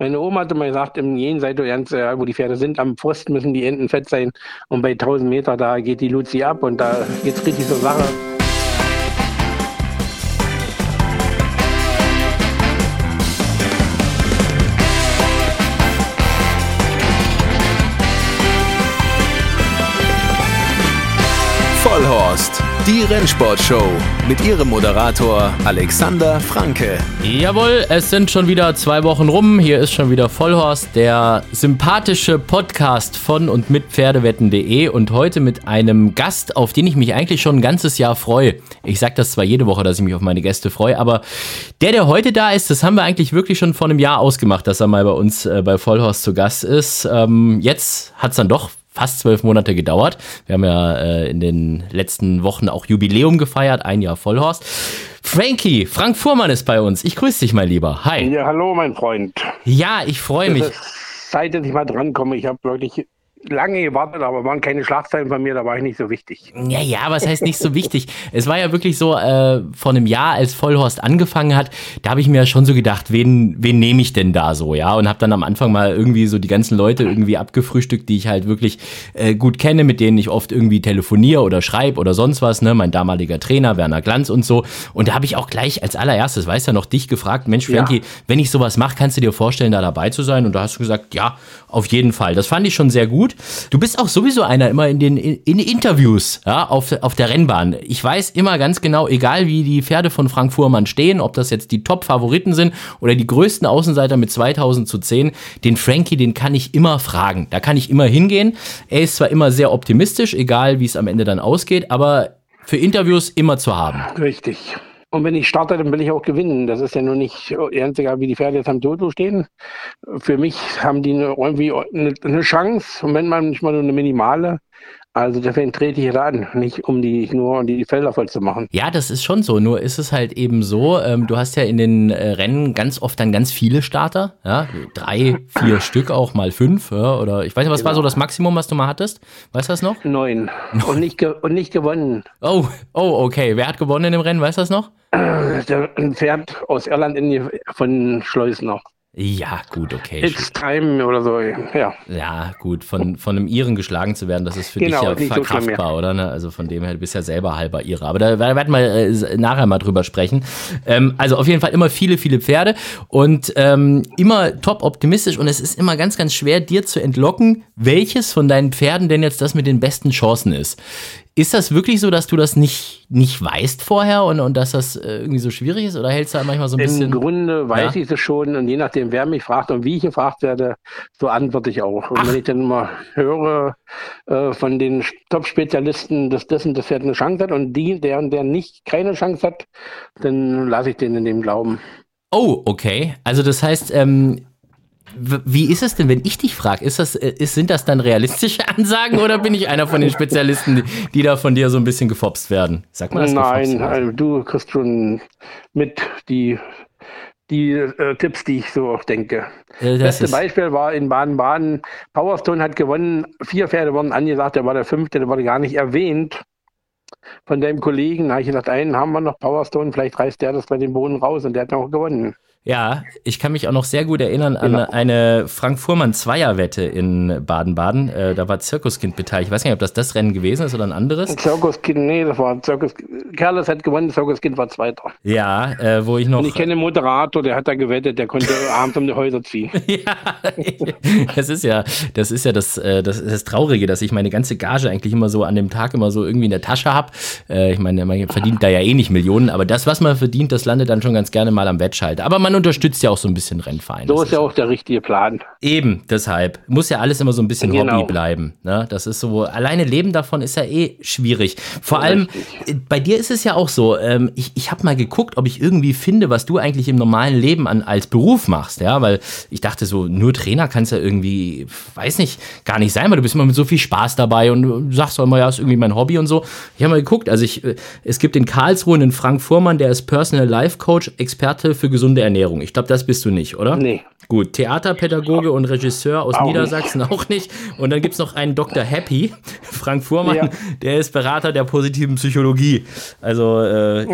Meine Oma hat immer gesagt, im Jenseits, wo die Pferde sind, am Pfosten müssen die Enten fett sein. Und bei 1000 Meter, da geht die Luzi ab und da geht's richtig zur Sache. Die Rennsportshow mit ihrem Moderator Alexander Franke. Jawohl, es sind schon wieder zwei Wochen rum. Hier ist schon wieder Vollhorst, der sympathische Podcast von und mit Pferdewetten.de und heute mit einem Gast, auf den ich mich eigentlich schon ein ganzes Jahr freue. Ich sage das zwar jede Woche, dass ich mich auf meine Gäste freue, aber der, der heute da ist, das haben wir eigentlich wirklich schon vor einem Jahr ausgemacht, dass er mal bei uns äh, bei Vollhorst zu Gast ist. Ähm, jetzt hat es dann doch fast zwölf Monate gedauert. Wir haben ja äh, in den letzten Wochen auch Jubiläum gefeiert, ein Jahr Vollhorst. Frankie, Frank Fuhrmann ist bei uns. Ich grüße dich, mein Lieber. Hi. Ja, hallo, mein Freund. Ja, ich freue mich. Seit ich mal drankomme, ich habe wirklich lange gewartet, aber waren keine Schlagzeilen von mir, da war ich nicht so wichtig. Ja, ja, was heißt nicht so wichtig? Es war ja wirklich so, äh, vor einem Jahr, als Vollhorst angefangen hat, da habe ich mir ja schon so gedacht, wen, wen nehme ich denn da so, ja? Und habe dann am Anfang mal irgendwie so die ganzen Leute irgendwie abgefrühstückt, die ich halt wirklich äh, gut kenne, mit denen ich oft irgendwie telefoniere oder schreibe oder sonst was, ne? Mein damaliger Trainer, Werner Glanz und so. Und da habe ich auch gleich als allererstes, weiß ja noch, dich gefragt, Mensch, Frankie, ja. wenn ich sowas mache, kannst du dir vorstellen, da dabei zu sein? Und da hast du gesagt, ja, auf jeden Fall. Das fand ich schon sehr gut. Du bist auch sowieso einer immer in den in Interviews ja, auf, auf der Rennbahn. Ich weiß immer ganz genau, egal wie die Pferde von Frank Fuhrmann stehen, ob das jetzt die Top-Favoriten sind oder die größten Außenseiter mit 2000 zu 10, den Frankie, den kann ich immer fragen. Da kann ich immer hingehen. Er ist zwar immer sehr optimistisch, egal wie es am Ende dann ausgeht, aber für Interviews immer zu haben. Richtig. Und wenn ich starte, dann will ich auch gewinnen. Das ist ja nur nicht ernst egal, wie die Pferde jetzt am Toto stehen. Für mich haben die irgendwie eine Chance. Und wenn man nicht mal nur eine minimale, also deswegen trete ich da an, nicht um die nur die Felder voll zu machen. Ja, das ist schon so. Nur ist es halt eben so, ähm, du hast ja in den äh, Rennen ganz oft dann ganz viele Starter, ja, drei, vier Stück auch mal fünf, ja, oder ich weiß nicht, was genau. war so das Maximum, was du mal hattest? Weißt du das noch? Neun. Und nicht, und nicht gewonnen. Oh, oh, okay. Wer hat gewonnen in dem Rennen? Weißt du das noch? Ein Pferd aus Irland in die, von Schleusner. Ja, gut, okay. X-Time oder so, ja. Ja, gut, von, von einem Iren geschlagen zu werden, das ist für genau, dich ja verkraftbar, so oder? Ne? Also von dem her, du bist ja selber halber Ire. Aber da werden wir äh, nachher mal drüber sprechen. Ähm, also auf jeden Fall immer viele, viele Pferde und ähm, immer top optimistisch und es ist immer ganz, ganz schwer, dir zu entlocken, welches von deinen Pferden denn jetzt das mit den besten Chancen ist. Ist das wirklich so, dass du das nicht, nicht weißt vorher und, und dass das äh, irgendwie so schwierig ist? Oder hältst du da manchmal so ein bisschen. Im Grunde weiß ja? ich es schon und je nachdem, wer mich fragt und wie ich gefragt werde, so antworte ich auch. Und Ach. wenn ich dann immer höre äh, von den Top-Spezialisten, dass das und das Pferd eine Chance hat und die, der und der nicht keine Chance hat, dann lasse ich den in dem glauben. Oh, okay. Also das heißt, ähm, wie ist es denn, wenn ich dich frage? Ist das, äh, ist, sind das dann realistische Ansagen oder bin ich einer von den Spezialisten, die, die da von dir so ein bisschen gefopst werden? Sag mal das Nein, also du kriegst schon mit die, die äh, Tipps, die ich so auch denke. Das beste Beispiel war in Baden-Baden. Powerstone hat gewonnen, vier Pferde wurden angesagt, der war der fünfte, der wurde gar nicht erwähnt von deinem Kollegen. Da habe ich gesagt, einen haben wir noch, Powerstone, vielleicht reißt der das bei den Boden raus und der hat noch gewonnen. Ja, ich kann mich auch noch sehr gut erinnern an genau. eine Frank Fuhrmann Zweierwette in Baden-Baden. Äh, da war Zirkuskind beteiligt. Ich weiß nicht, ob das das Rennen gewesen ist oder ein anderes. Zirkuskind, nee, das war Zirkus. Kerles hat gewonnen, Zirkuskind war Zweiter. Ja, äh, wo ich noch. Und ich kenne den Moderator, der hat da gewettet, der konnte abends um die Häuser ziehen. ja, das ist ja, das ist ja das, äh, das, das Traurige, dass ich meine ganze Gage eigentlich immer so an dem Tag immer so irgendwie in der Tasche habe. Äh, ich meine, man verdient da ja eh nicht Millionen, aber das, was man verdient, das landet dann schon ganz gerne mal am Wettschalter. Aber man man unterstützt ja auch so ein bisschen Rennvereine. So ist ja auch der richtige Plan. Eben, deshalb. Muss ja alles immer so ein bisschen genau. Hobby bleiben. Ne? Das ist so, alleine Leben davon ist ja eh schwierig. Vor allem, äh, bei dir ist es ja auch so, ähm, ich, ich habe mal geguckt, ob ich irgendwie finde, was du eigentlich im normalen Leben an, als Beruf machst. Ja, weil ich dachte so, nur Trainer kannst ja irgendwie, weiß nicht, gar nicht sein, weil du bist immer mit so viel Spaß dabei und sagst auch immer, ja, ist irgendwie mein Hobby und so. Ich habe mal geguckt, also ich, äh, es gibt in Karlsruhe einen Frank Fuhrmann, der ist Personal Life Coach, Experte für gesunde Ernährung. Ernährung. Ich glaube, das bist du nicht, oder? Nee. Gut, Theaterpädagoge und Regisseur aus auch Niedersachsen nicht. auch nicht. Und dann gibt es noch einen Dr. Happy, Frank Fuhrmann, ja. der ist Berater der positiven Psychologie. Also, äh,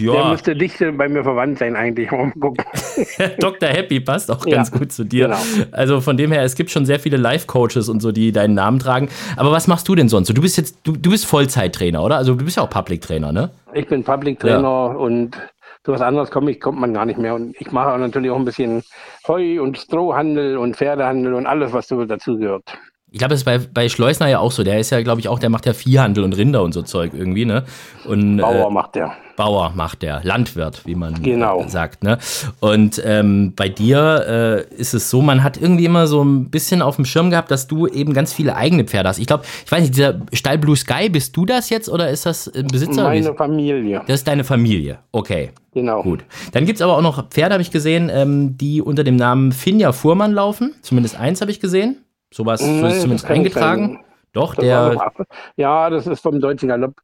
Ja. Der müsste dicht bei mir verwandt sein, eigentlich. Dr. Happy passt auch ganz ja, gut zu dir. Genau. Also von dem her, es gibt schon sehr viele Life-Coaches und so, die deinen Namen tragen. Aber was machst du denn sonst? Du bist jetzt, du, du bist Vollzeittrainer, oder? Also du bist ja auch Public-Trainer, ne? Ich bin Public-Trainer ja. und so was anderes kommt, ich, kommt man gar nicht mehr. Und ich mache natürlich auch ein bisschen Heu- und Strohhandel und Pferdehandel und alles, was so dazu gehört. Ich glaube, das ist bei, bei Schleusner ja auch so. Der ist ja, glaube ich, auch, der macht ja Viehhandel und Rinder und so Zeug irgendwie, ne? Und, Bauer äh, macht der. Bauer macht der, Landwirt, wie man genau. sagt, ne? Und ähm, bei dir äh, ist es so, man hat irgendwie immer so ein bisschen auf dem Schirm gehabt, dass du eben ganz viele eigene Pferde hast. Ich glaube, ich weiß nicht, dieser Stall Blue Sky, bist du das jetzt oder ist das ein Besitzer? Meine Familie. Das ist deine Familie, okay. Genau. Gut. Dann gibt es aber auch noch Pferde, habe ich gesehen, ähm, die unter dem Namen Finja Fuhrmann laufen. Zumindest eins habe ich gesehen. Sowas nee, so ist zumindest eingetragen. Doch, das der. Ja, das ist vom deutschen Galopp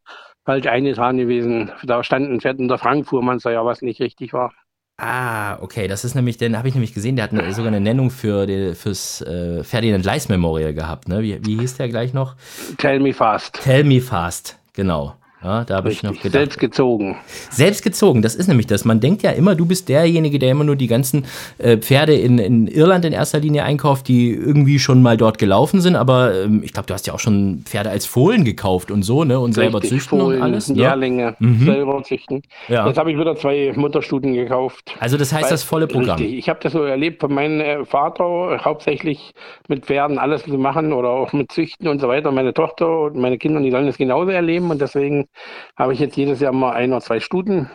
falsch eingetragen gewesen. Da stand ein Pferd unter Frank Fuhrmannssteuer, was nicht richtig war. Ah, okay, das ist nämlich, den habe ich nämlich gesehen, der hat eine, sogar eine Nennung für die, fürs äh, Ferdinand Leis Memorial gehabt, ne? Wie, wie hieß der gleich noch? Tell Me Fast. Tell Me Fast, genau. Ja, da habe ich noch gedacht. Selbst gezogen. Selbst gezogen, das ist nämlich das. Man denkt ja immer, du bist derjenige, der immer nur die ganzen äh, Pferde in, in Irland in erster Linie einkauft, die irgendwie schon mal dort gelaufen sind. Aber ähm, ich glaube, du hast ja auch schon Pferde als Fohlen gekauft und so, ne? Und Richtig, selber züchten Fohlen, und alles. Lehrlinge, ne? mhm. selber züchten. Ja. Jetzt habe ich wieder zwei Mutterstuten gekauft. Also das heißt Weil, das volle Programm. Richtig. Ich habe das so erlebt von meinem äh, Vater, hauptsächlich mit Pferden alles zu machen oder auch mit Züchten und so weiter. Meine Tochter und meine Kinder, die sollen das genauso erleben und deswegen habe ich jetzt jedes Jahr mal ein oder zwei Stuten.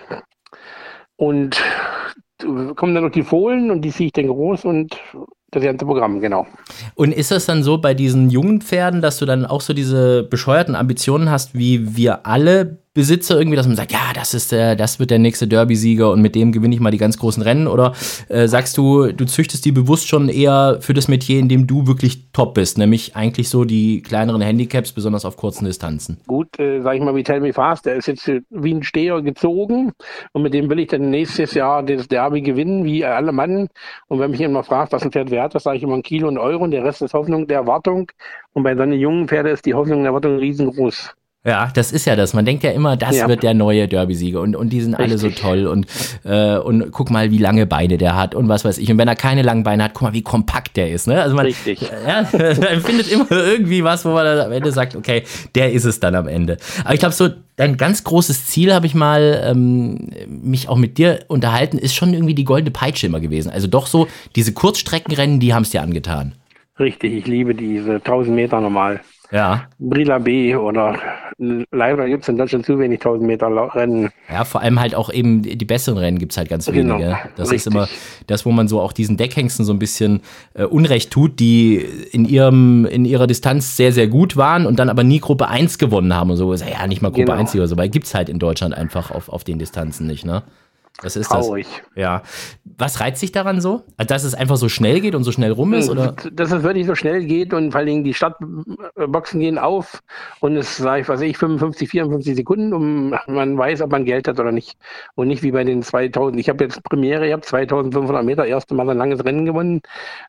Und kommen dann noch die Fohlen und die ziehe ich dann groß und das ganze Programm, genau. Und ist das dann so bei diesen jungen Pferden, dass du dann auch so diese bescheuerten Ambitionen hast, wie wir alle Besitzer irgendwie, dass man sagt, ja, das ist der, das wird der nächste Derby-Sieger und mit dem gewinne ich mal die ganz großen Rennen? Oder äh, sagst du, du züchtest die bewusst schon eher für das Metier, in dem du wirklich top bist, nämlich eigentlich so die kleineren Handicaps, besonders auf kurzen Distanzen? Gut, äh, sag ich mal, wie Tell Me Fast, der ist jetzt wie ein Steher gezogen und mit dem will ich dann nächstes Jahr das Derby gewinnen, wie alle Mann. Und wenn mich jemand fragt, was ein Pferd wert ist, sage ich immer ein Kilo und Euro und der Rest ist Hoffnung der Erwartung. Und bei so einem jungen Pferd ist die Hoffnung der Erwartung riesengroß. Ja, das ist ja das. Man denkt ja immer, das ja. wird der neue Derby-Sieger und, und die sind Richtig. alle so toll und, äh, und guck mal, wie lange Beine der hat und was weiß ich. Und wenn er keine langen Beine hat, guck mal, wie kompakt der ist. Ne? Also man, Richtig. Ja, man findet immer irgendwie was, wo man dann am Ende sagt, okay, der ist es dann am Ende. Aber ich glaube, so dein ganz großes Ziel habe ich mal ähm, mich auch mit dir unterhalten, ist schon irgendwie die goldene Peitsche immer gewesen. Also doch so, diese Kurzstreckenrennen, die haben es dir angetan. Richtig, ich liebe diese 1000 Meter normal. Ja. Brilla B oder leider gibt es in Deutschland zu wenig 1000 Meter Rennen. Ja, vor allem halt auch eben die besseren Rennen gibt es halt ganz wenige. Genau, das richtig. ist immer das, wo man so auch diesen Deckhengsten so ein bisschen äh, Unrecht tut, die in ihrem, in ihrer Distanz sehr, sehr gut waren und dann aber nie Gruppe 1 gewonnen haben und so. Ja, nicht mal Gruppe genau. 1 oder so, weil gibt es halt in Deutschland einfach auf, auf den Distanzen nicht, ne? Das ist Traurig. das. Ja. Was reizt sich daran so? Also, dass es einfach so schnell geht und so schnell rum ist? Oder? Dass es wirklich so schnell geht und vor allen Dingen die Stadtboxen gehen auf und es, sage ich, was ich, 55, 54 Sekunden und man weiß, ob man Geld hat oder nicht. Und nicht wie bei den 2000. Ich habe jetzt Premiere, ich habe 2500 Meter, erste Mal ein langes Rennen gewonnen.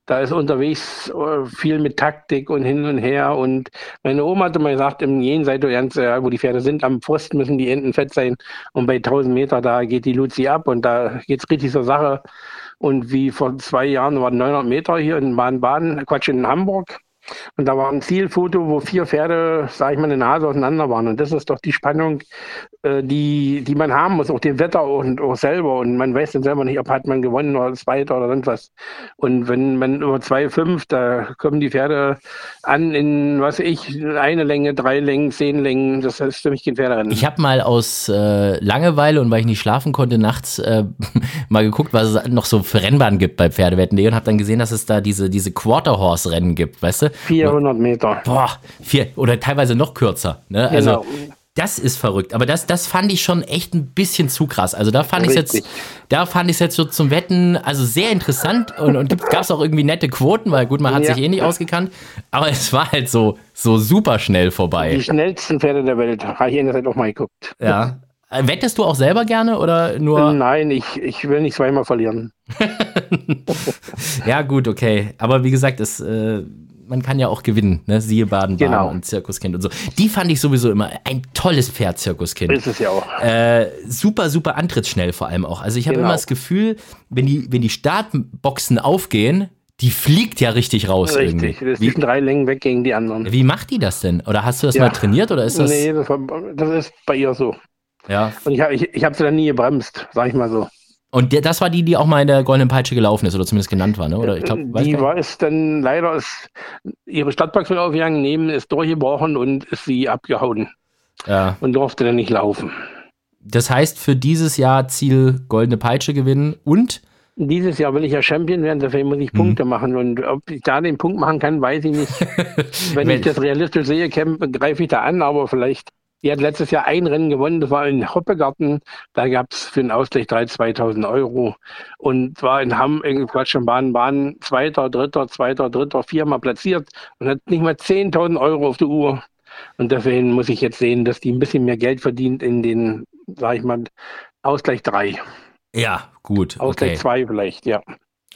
Da ist unterwegs äh, viel mit Taktik und hin und her. Und meine Oma hatte mal gesagt, im Jenseits, wo die Pferde sind, am Pfosten müssen die Enden fett sein. Und bei 1000 Meter, da geht die Luzi ab ab und da geht es richtig zur Sache. Und wie vor zwei Jahren waren 900 Meter hier in Baden-Baden, Quatsch, in Hamburg. Und da war ein Zielfoto, wo vier Pferde, sag ich mal, eine Nase auseinander waren. Und das ist doch die Spannung, äh, die, die man haben muss, auch dem Wetter und auch selber. Und man weiß dann selber nicht, ob hat man gewonnen oder Zweiter oder sonst was. Und wenn man über zwei, fünf, da kommen die Pferde an in, was ich, eine Länge, drei Längen, zehn Längen. Das ist für mich kein Pferderennen. Ich habe mal aus äh, Langeweile und weil ich nicht schlafen konnte, nachts äh, mal geguckt, was es noch so für Rennbahnen gibt bei Pferdewetten und habe dann gesehen, dass es da diese, diese Quarter-Horse-Rennen gibt, weißt du? 400 Meter. Boah, vier, oder teilweise noch kürzer. Ne? Also, genau. Das ist verrückt, aber das, das fand ich schon echt ein bisschen zu krass. Also da fand ich jetzt, da fand ich jetzt so zum Wetten, also sehr interessant und, und gab es auch irgendwie nette Quoten, weil gut, man hat ja. sich eh nicht ausgekannt, aber es war halt so, so super schnell vorbei. Die schnellsten Pferde der Welt, habe ich in der Zeit auch mal geguckt. Ja. Wettest du auch selber gerne oder nur? Nein, ich, ich will nicht zweimal verlieren. ja, gut, okay. Aber wie gesagt, es, äh, man kann ja auch gewinnen, ne? Siehe Baden-Baden genau. und Zirkuskind und so. Die fand ich sowieso immer ein tolles Pferd, Zirkuskind. Ist es ja auch. Äh, super, super antrittsschnell vor allem auch. Also ich habe genau. immer das Gefühl, wenn die, wenn die Startboxen aufgehen, die fliegt ja richtig raus. Richtig, irgendwie. das sind drei Längen weg gegen die anderen. Wie macht die das denn? Oder hast du das ja. mal trainiert oder ist das? Nee, das, war, das ist bei ihr so. Ja. Und ich habe ich, ich hab sie dann nie gebremst, sag ich mal so. Und der, das war die, die auch mal in der Goldenen Peitsche gelaufen ist oder zumindest genannt war, ne? Oder ich glaub, die war es dann leider ist ihre Stadtbox aufgegangen, neben ist durchgebrochen und ist sie abgehauen. Ja. Und durfte dann nicht laufen. Das heißt, für dieses Jahr Ziel Goldene Peitsche gewinnen und dieses Jahr will ich ja Champion werden, deswegen muss ich mhm. Punkte machen. Und ob ich da den Punkt machen kann, weiß ich nicht. Wenn ich das realistisch sehe, greife ich da an, aber vielleicht. Die hat letztes Jahr ein Rennen gewonnen, das war in Hoppegarten. Da gab es für den Ausgleich 3 2000 Euro. Und zwar in Hamm, in Quatsch, in Bahn, Bahn, zweiter, dritter, zweiter, dritter, viermal platziert und hat nicht mal 10.000 Euro auf der Uhr. Und deswegen muss ich jetzt sehen, dass die ein bisschen mehr Geld verdient in den, sag ich mal, Ausgleich 3. Ja, gut. Ausgleich 2 okay. vielleicht, ja.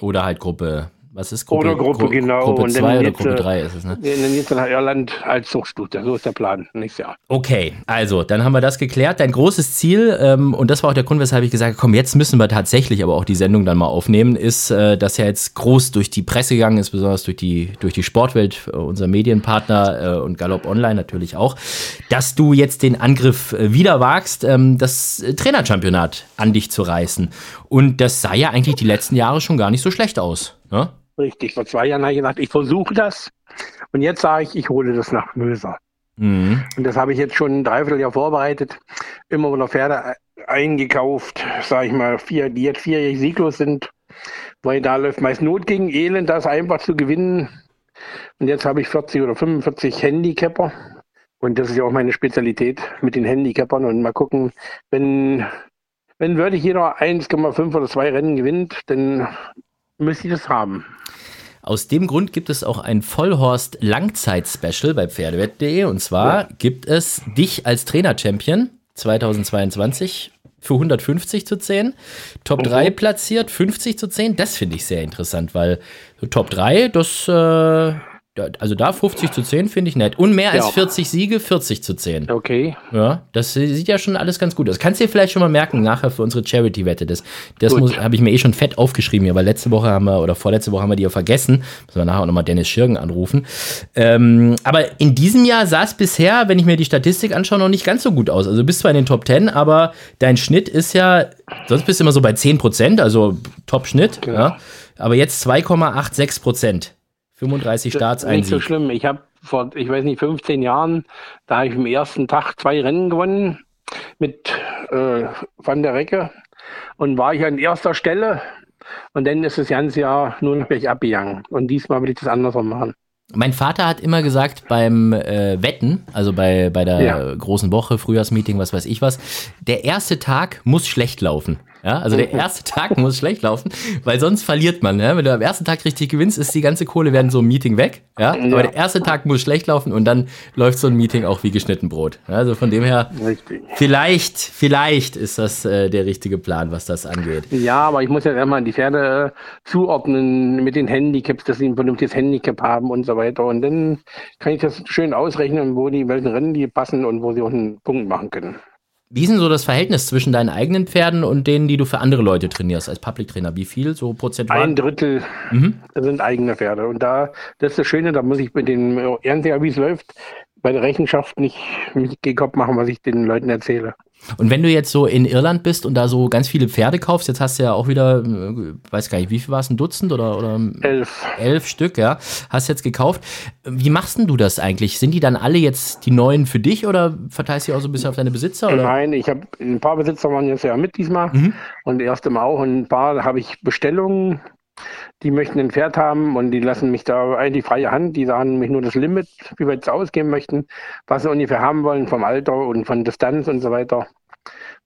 Oder halt Gruppe was ist Gruppe? Oder Gruppe, Gru genau. Gruppe 2 oder Gruppe 3 ist es, ne? In jetzt nach Irland als Zuchtstute. So ist der Plan nächstes Jahr. Okay, also, dann haben wir das geklärt. Dein großes Ziel, ähm, und das war auch der Grund, weshalb ich gesagt habe, komm, jetzt müssen wir tatsächlich aber auch die Sendung dann mal aufnehmen, ist, äh, dass ja jetzt groß durch die Presse gegangen ist, besonders durch die, durch die Sportwelt, äh, unser Medienpartner äh, und Galopp Online natürlich auch, dass du jetzt den Angriff äh, wieder wagst, ähm, das Trainerchampionat an dich zu reißen. Und das sah ja eigentlich die letzten Jahre schon gar nicht so schlecht aus. Ne? Richtig, vor zwei Jahren habe ich gesagt, ich versuche das. Und jetzt sage ich, ich hole das nach Möser. Mhm. Und das habe ich jetzt schon ein Dreivierteljahr vorbereitet. Immer wieder Pferde eingekauft, sage ich mal, vier, die jetzt vierjährig sieglos sind. Weil da läuft meist Not gegen Elend, das einfach zu gewinnen. Und jetzt habe ich 40 oder 45 Handicapper. Und das ist ja auch meine Spezialität mit den Handicappern. Und mal gucken, wenn, wenn wirklich jeder 1,5 oder 2 Rennen gewinnt, dann müsste ich das haben. Aus dem Grund gibt es auch ein Vollhorst Langzeit-Special bei Pferdewett.de. Und zwar ja. gibt es dich als Trainer-Champion 2022 für 150 zu 10. Top 3 platziert, 50 zu 10. Das finde ich sehr interessant, weil Top 3, das äh, also da 50 zu 10 finde ich nett. Und mehr als ja. 40 Siege, 40 zu 10. Okay. Ja, das sieht ja schon alles ganz gut aus. Kannst du dir vielleicht schon mal merken, nachher für unsere Charity-Wette. Das, das habe ich mir eh schon fett aufgeschrieben hier, weil letzte Woche haben wir, oder vorletzte Woche haben wir die ja vergessen. Müssen wir nachher auch nochmal Dennis Schirgen anrufen. Ähm, aber in diesem Jahr sah es bisher, wenn ich mir die Statistik anschaue, noch nicht ganz so gut aus. Also du bist zwar in den Top 10, aber dein Schnitt ist ja, sonst bist du immer so bei 10 Prozent, also Top-Schnitt. Genau. Ja. Aber jetzt 2,86 Prozent. 35 Starts Nicht so schlimm. Ich habe vor, ich weiß nicht, 15 Jahren, da habe ich am ersten Tag zwei Rennen gewonnen mit äh, Van der Recke und war ich an erster Stelle und dann ist das ganze Jahr nur noch gleich abgegangen. Und diesmal will ich das andersrum machen. Mein Vater hat immer gesagt, beim äh, Wetten, also bei, bei der ja. großen Woche, Frühjahrsmeeting, was weiß ich was, der erste Tag muss schlecht laufen. Ja, also der erste Tag muss schlecht laufen, weil sonst verliert man. Ja? Wenn du am ersten Tag richtig gewinnst, ist die ganze Kohle werden so im Meeting weg. Ja? ja. Aber der erste Tag muss schlecht laufen und dann läuft so ein Meeting auch wie geschnitten Brot. Also von dem her, richtig. vielleicht, vielleicht ist das äh, der richtige Plan, was das angeht. Ja, aber ich muss ja erstmal die Pferde äh, zuordnen mit den Handicaps, dass sie ein vernünftiges Handicap haben und so weiter. Und dann kann ich das schön ausrechnen, wo die welchen Rennen die passen und wo sie auch einen Punkt machen können. Wie ist denn so das Verhältnis zwischen deinen eigenen Pferden und denen, die du für andere Leute trainierst als Public Trainer? Wie viel so prozentual? Ein Drittel mhm. sind eigene Pferde. Und da, das ist das Schöne, da muss ich mit dem Ernstjahr, wie es läuft, bei der Rechenschaft nicht mit Kopf machen, was ich den Leuten erzähle. Und wenn du jetzt so in Irland bist und da so ganz viele Pferde kaufst, jetzt hast du ja auch wieder, äh, weiß gar nicht, wie viel war es, ein Dutzend oder, oder elf. elf Stück, ja, hast jetzt gekauft. Wie machst denn du das eigentlich? Sind die dann alle jetzt die neuen für dich oder verteilst du auch so ein bisschen auf deine Besitzer? Oder? Nein, ich habe ein paar Besitzer waren jetzt ja mit diesmal mhm. und die erste Mal auch und ein paar habe ich Bestellungen die möchten ein Pferd haben und die lassen mich da eigentlich freie Hand. Die sagen mich nur das Limit, wie wir jetzt ausgeben möchten, was sie ungefähr haben wollen vom Alter und von Distanz und so weiter.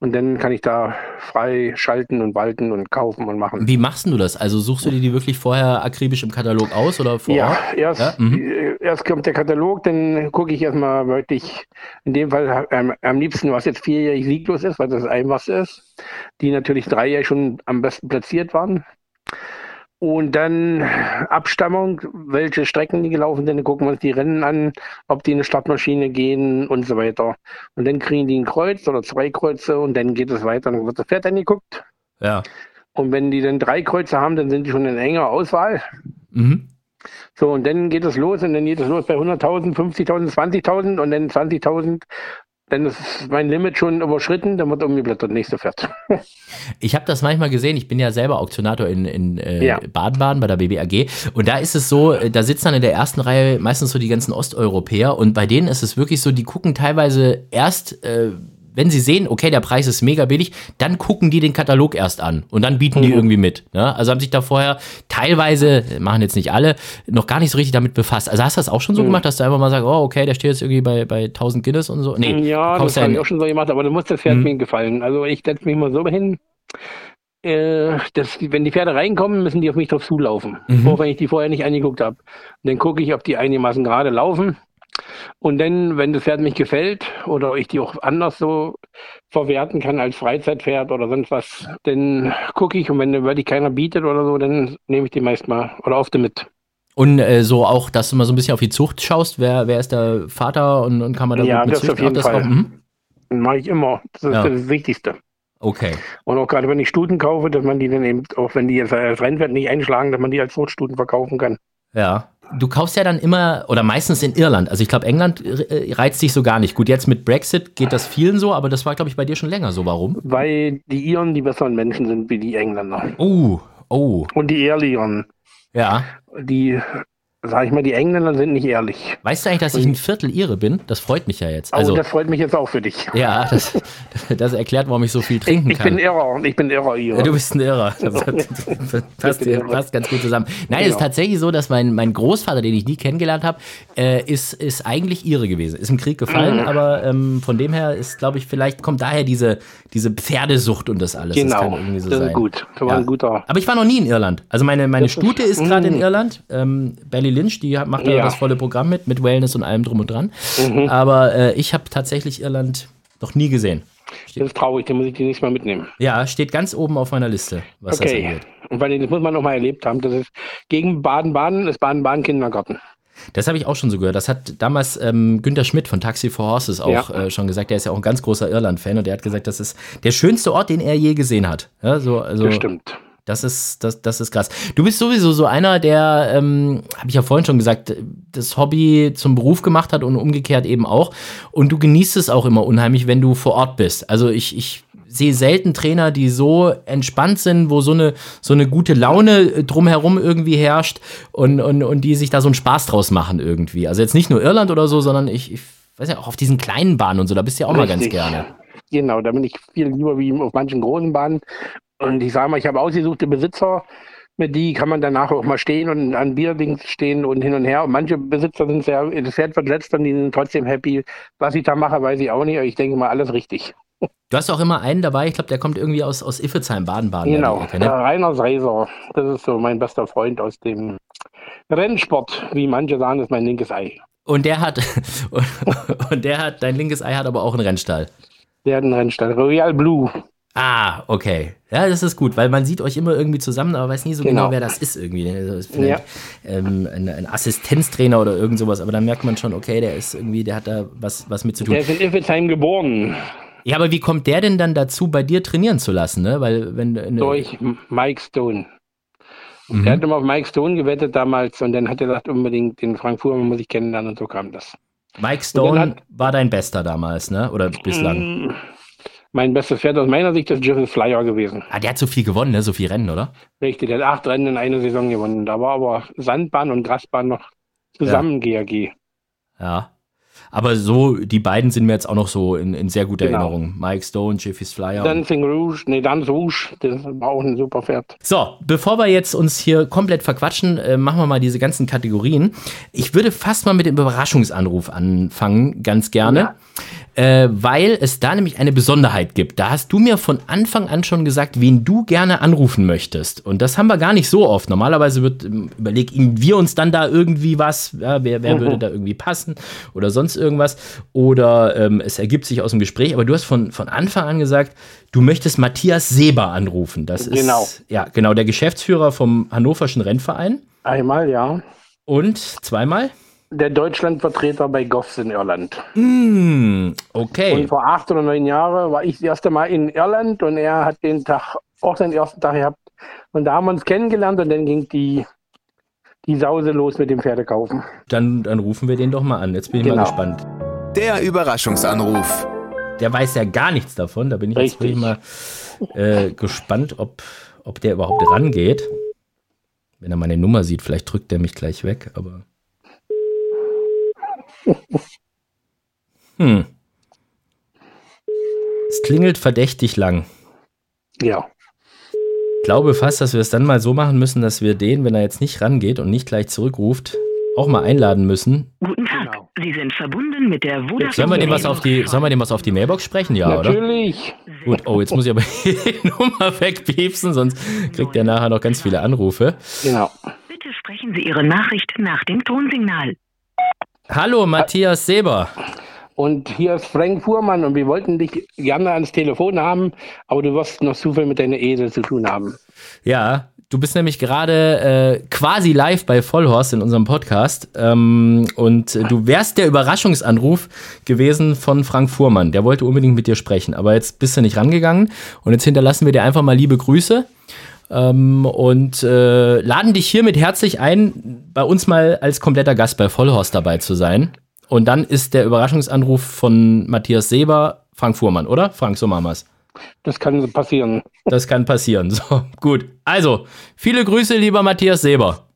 Und dann kann ich da frei schalten und walten und kaufen und machen. Wie machst du das? Also suchst du dir die wirklich vorher akribisch im Katalog aus oder vor Ja, erst, ja? Mhm. erst kommt der Katalog, dann gucke ich erstmal wirklich, in dem Fall ähm, am liebsten, was jetzt vierjährig sieglos ist, weil das einfachste ist, die natürlich dreijährig schon am besten platziert waren. Und dann Abstammung, welche Strecken die gelaufen sind, dann gucken wir uns die Rennen an, ob die in eine Startmaschine gehen und so weiter. Und dann kriegen die ein Kreuz oder zwei Kreuze und dann geht es weiter, dann wird das Pferd angeguckt. Ja. Und wenn die dann drei Kreuze haben, dann sind die schon in enger Auswahl. Mhm. So, und dann geht es los und dann geht es los bei 100.000, 50.000, 20.000 und dann 20.000 dann ist mein Limit schon überschritten, dann wird umgeblättert, nächste Pferd. ich habe das manchmal gesehen, ich bin ja selber Auktionator in, in äh, ja. Baden-Baden bei der BBAG und da ist es so, äh, da sitzen dann in der ersten Reihe meistens so die ganzen Osteuropäer und bei denen ist es wirklich so, die gucken teilweise erst äh, wenn sie sehen, okay, der Preis ist mega billig, dann gucken die den Katalog erst an und dann bieten die mhm. irgendwie mit. Ne? Also haben sich da vorher teilweise, machen jetzt nicht alle, noch gar nicht so richtig damit befasst. Also hast du das auch schon so mhm. gemacht, dass du einfach mal sagst, oh, okay, der steht jetzt irgendwie bei, bei 1000 Guinness und so? Nee, ja, das habe ich auch schon so gemacht, aber du musst das Pferd mhm. mir gefallen. Also ich setze mich mal so hin, äh, dass, wenn die Pferde reinkommen, müssen die auf mich drauf zulaufen, mhm. auch wenn ich die vorher nicht angeguckt habe. Dann gucke ich, ob die einigermaßen gerade laufen. Und dann, wenn das Pferd mich gefällt oder ich die auch anders so verwerten kann als Freizeitpferd oder sonst was, dann gucke ich und wenn wirklich keiner bietet oder so, dann nehme ich die meist mal oder oft mit. Und äh, so auch, dass du mal so ein bisschen auf die Zucht schaust, wer, wer ist der Vater und, und kann man da ja, gut mit das auf jeden Fall. Mhm. mache ich immer. Das ist ja. das Wichtigste. Okay. Und auch gerade wenn ich Stuten kaufe, dass man die dann eben, auch wenn die jetzt als Rennpferd nicht einschlagen, dass man die als Zuchtstuten verkaufen kann. Ja. Du kaufst ja dann immer oder meistens in Irland. Also ich glaube, England äh, reizt dich so gar nicht. Gut, jetzt mit Brexit geht das vielen so, aber das war, glaube ich, bei dir schon länger so. Warum? Weil die Iren die besseren Menschen sind wie die Engländer. Oh, oh. Und die Ehrlicheren. Ja. Die sag ich mal, die Engländer sind nicht ehrlich. Weißt du eigentlich, dass ich ein Viertel Ihre bin? Das freut mich ja jetzt. Oh, also, oh, das freut mich jetzt auch für dich. Ja, das, das erklärt, warum ich so viel trinken ich, ich kann. Ich bin Irrer, ich bin Irrer Ihre. du bist ein Irrer. Das, passt, passt, ganz gut zusammen. Nein, es genau. ist tatsächlich so, dass mein, mein Großvater, den ich nie kennengelernt habe, äh, ist, ist eigentlich Ihre gewesen. Ist im Krieg gefallen, mhm. aber ähm, von dem her ist, glaube ich, vielleicht kommt daher diese, diese Pferdesucht und das alles. Genau, das, kann irgendwie so das ist sein. gut. Das war ja. ein guter. Aber ich war noch nie in Irland. Also meine, meine Stute ist gerade in mhm. Irland. Ähm, Belly Lynch, die macht da ja. das volle Programm mit, mit Wellness und allem drum und dran. Mhm. Aber äh, ich habe tatsächlich Irland noch nie gesehen. Steht, das ist traurig, dann muss ich die nicht mal mitnehmen. Ja, steht ganz oben auf meiner Liste, was okay. das angeht. Und weil das muss man noch mal erlebt haben. Das ist gegen Baden-Baden, das Baden-Baden Kindergarten. Das habe ich auch schon so gehört. Das hat damals ähm, Günter Schmidt von Taxi for Horses auch ja. äh, schon gesagt. Der ist ja auch ein ganz großer Irland-Fan und der hat gesagt, das ist der schönste Ort, den er je gesehen hat. Ja, so, also, das stimmt. Das ist, das, das ist krass. Du bist sowieso so einer, der, ähm, habe ich ja vorhin schon gesagt, das Hobby zum Beruf gemacht hat und umgekehrt eben auch. Und du genießt es auch immer unheimlich, wenn du vor Ort bist. Also ich, ich sehe selten Trainer, die so entspannt sind, wo so eine, so eine gute Laune drumherum irgendwie herrscht und, und, und die sich da so einen Spaß draus machen irgendwie. Also jetzt nicht nur Irland oder so, sondern ich, ich weiß ja auch auf diesen kleinen Bahnen und so, da bist du ja auch Richtig. mal ganz gerne. Genau, da bin ich viel lieber wie auf manchen großen Bahnen. Und ich sage mal, ich habe ausgesuchte Besitzer, mit die kann man danach auch mal stehen und an Bierdings stehen und hin und her. Und manche Besitzer sind sehr, das Pferd wird letzt und die sind trotzdem happy. Was ich da mache, weiß ich auch nicht, aber ich denke mal, alles richtig. Du hast auch immer einen dabei, ich glaube, der kommt irgendwie aus, aus Iffezheim, Baden-Baden. Genau, Ecke, ne? Rainer Seiser. Das ist so mein bester Freund aus dem Rennsport. Wie manche sagen, ist mein linkes Ei. Und der hat, und der hat, dein linkes Ei hat aber auch einen Rennstall. Der hat einen Rennstall, Royal Blue. Ah, okay. Ja, das ist gut, weil man sieht euch immer irgendwie zusammen, aber weiß nie so genau, genau wer das ist irgendwie. Also ja. ähm, ein, ein, Assistenztrainer oder irgend sowas, aber dann merkt man schon, okay, der ist irgendwie, der hat da was, was mit zu tun. Der ist in Iffelsheim geboren. Ja, aber wie kommt der denn dann dazu, bei dir trainieren zu lassen, ne? Weil wenn ne Durch Mike Stone. Mhm. Er hat immer auf Mike Stone gewettet damals und dann hat er gesagt, unbedingt den Frank Fuhrmann muss ich kennenlernen und so kam das. Mike Stone hat, war dein Bester damals, ne? Oder bislang? Mein bestes Pferd aus meiner Sicht ist Jiffel Flyer gewesen. Ah, der hat so viel gewonnen, ne? So viel Rennen, oder? Richtig, der hat acht Rennen in einer Saison gewonnen. Da war aber Sandbahn und Grasbahn noch zusammen ja. GAG. Ja. Aber so, die beiden sind mir jetzt auch noch so in, in sehr guter genau. Erinnerung. Mike Stone, Jiffy's Flyer. Dancing Rouge, nee, Dance Rouge, das war auch ein super Pferd. So, bevor wir jetzt uns hier komplett verquatschen, äh, machen wir mal diese ganzen Kategorien. Ich würde fast mal mit dem Überraschungsanruf anfangen, ganz gerne. Ja. Äh, weil es da nämlich eine Besonderheit gibt. Da hast du mir von Anfang an schon gesagt, wen du gerne anrufen möchtest. Und das haben wir gar nicht so oft. Normalerweise wird, ähm, überlegen wir uns dann da irgendwie was, ja, wer, wer mhm. würde da irgendwie passen oder sonst irgendwas. Oder ähm, es ergibt sich aus dem Gespräch. Aber du hast von, von Anfang an gesagt, du möchtest Matthias Seber anrufen. Das ist genau. ja genau der Geschäftsführer vom Hannoverschen Rennverein. Einmal, ja. Und zweimal? Der Deutschlandvertreter bei Goffs in Irland. Mm, okay. Und vor acht oder neun Jahren war ich das erste Mal in Irland und er hat den Tag auch seinen ersten Tag gehabt. Und da haben wir uns kennengelernt und dann ging die, die Sause los mit dem Pferdekaufen. Dann, dann rufen wir den doch mal an. Jetzt bin ich genau. mal gespannt. Der Überraschungsanruf. Der weiß ja gar nichts davon. Da bin ich Richtig. jetzt mal äh, gespannt, ob, ob der überhaupt rangeht. Wenn er meine Nummer sieht, vielleicht drückt er mich gleich weg, aber. Hm. Es klingelt verdächtig lang. Ja. Ich glaube fast, dass wir es dann mal so machen müssen, dass wir den, wenn er jetzt nicht rangeht und nicht gleich zurückruft, auch mal einladen müssen. Guten Tag, genau. Sie sind verbunden mit der Vodafone. Sollen wir dem was auf die, sollen wir dem was auf die Mailbox sprechen? Ja, Natürlich. oder? Natürlich. Gut, oh, jetzt muss ich aber die Nummer wegpiepsen, sonst kriegt er nachher noch ganz viele Anrufe. Genau. Bitte sprechen Sie Ihre Nachricht nach dem Tonsignal. Hallo, Matthias Seber. Und hier ist Frank Fuhrmann und wir wollten dich gerne ans Telefon haben, aber du wirst noch zu viel mit deiner Esel zu tun haben. Ja, du bist nämlich gerade äh, quasi live bei Vollhorst in unserem Podcast ähm, und äh, du wärst der Überraschungsanruf gewesen von Frank Fuhrmann. Der wollte unbedingt mit dir sprechen, aber jetzt bist du nicht rangegangen und jetzt hinterlassen wir dir einfach mal liebe Grüße ähm, und äh, laden dich hiermit herzlich ein, bei uns mal als kompletter Gast bei Vollhorst dabei zu sein. Und dann ist der Überraschungsanruf von Matthias Seber Frank Fuhrmann, oder? Frank, so machen wir's. Das kann passieren. Das kann passieren. So, gut. Also, viele Grüße, lieber Matthias Seber.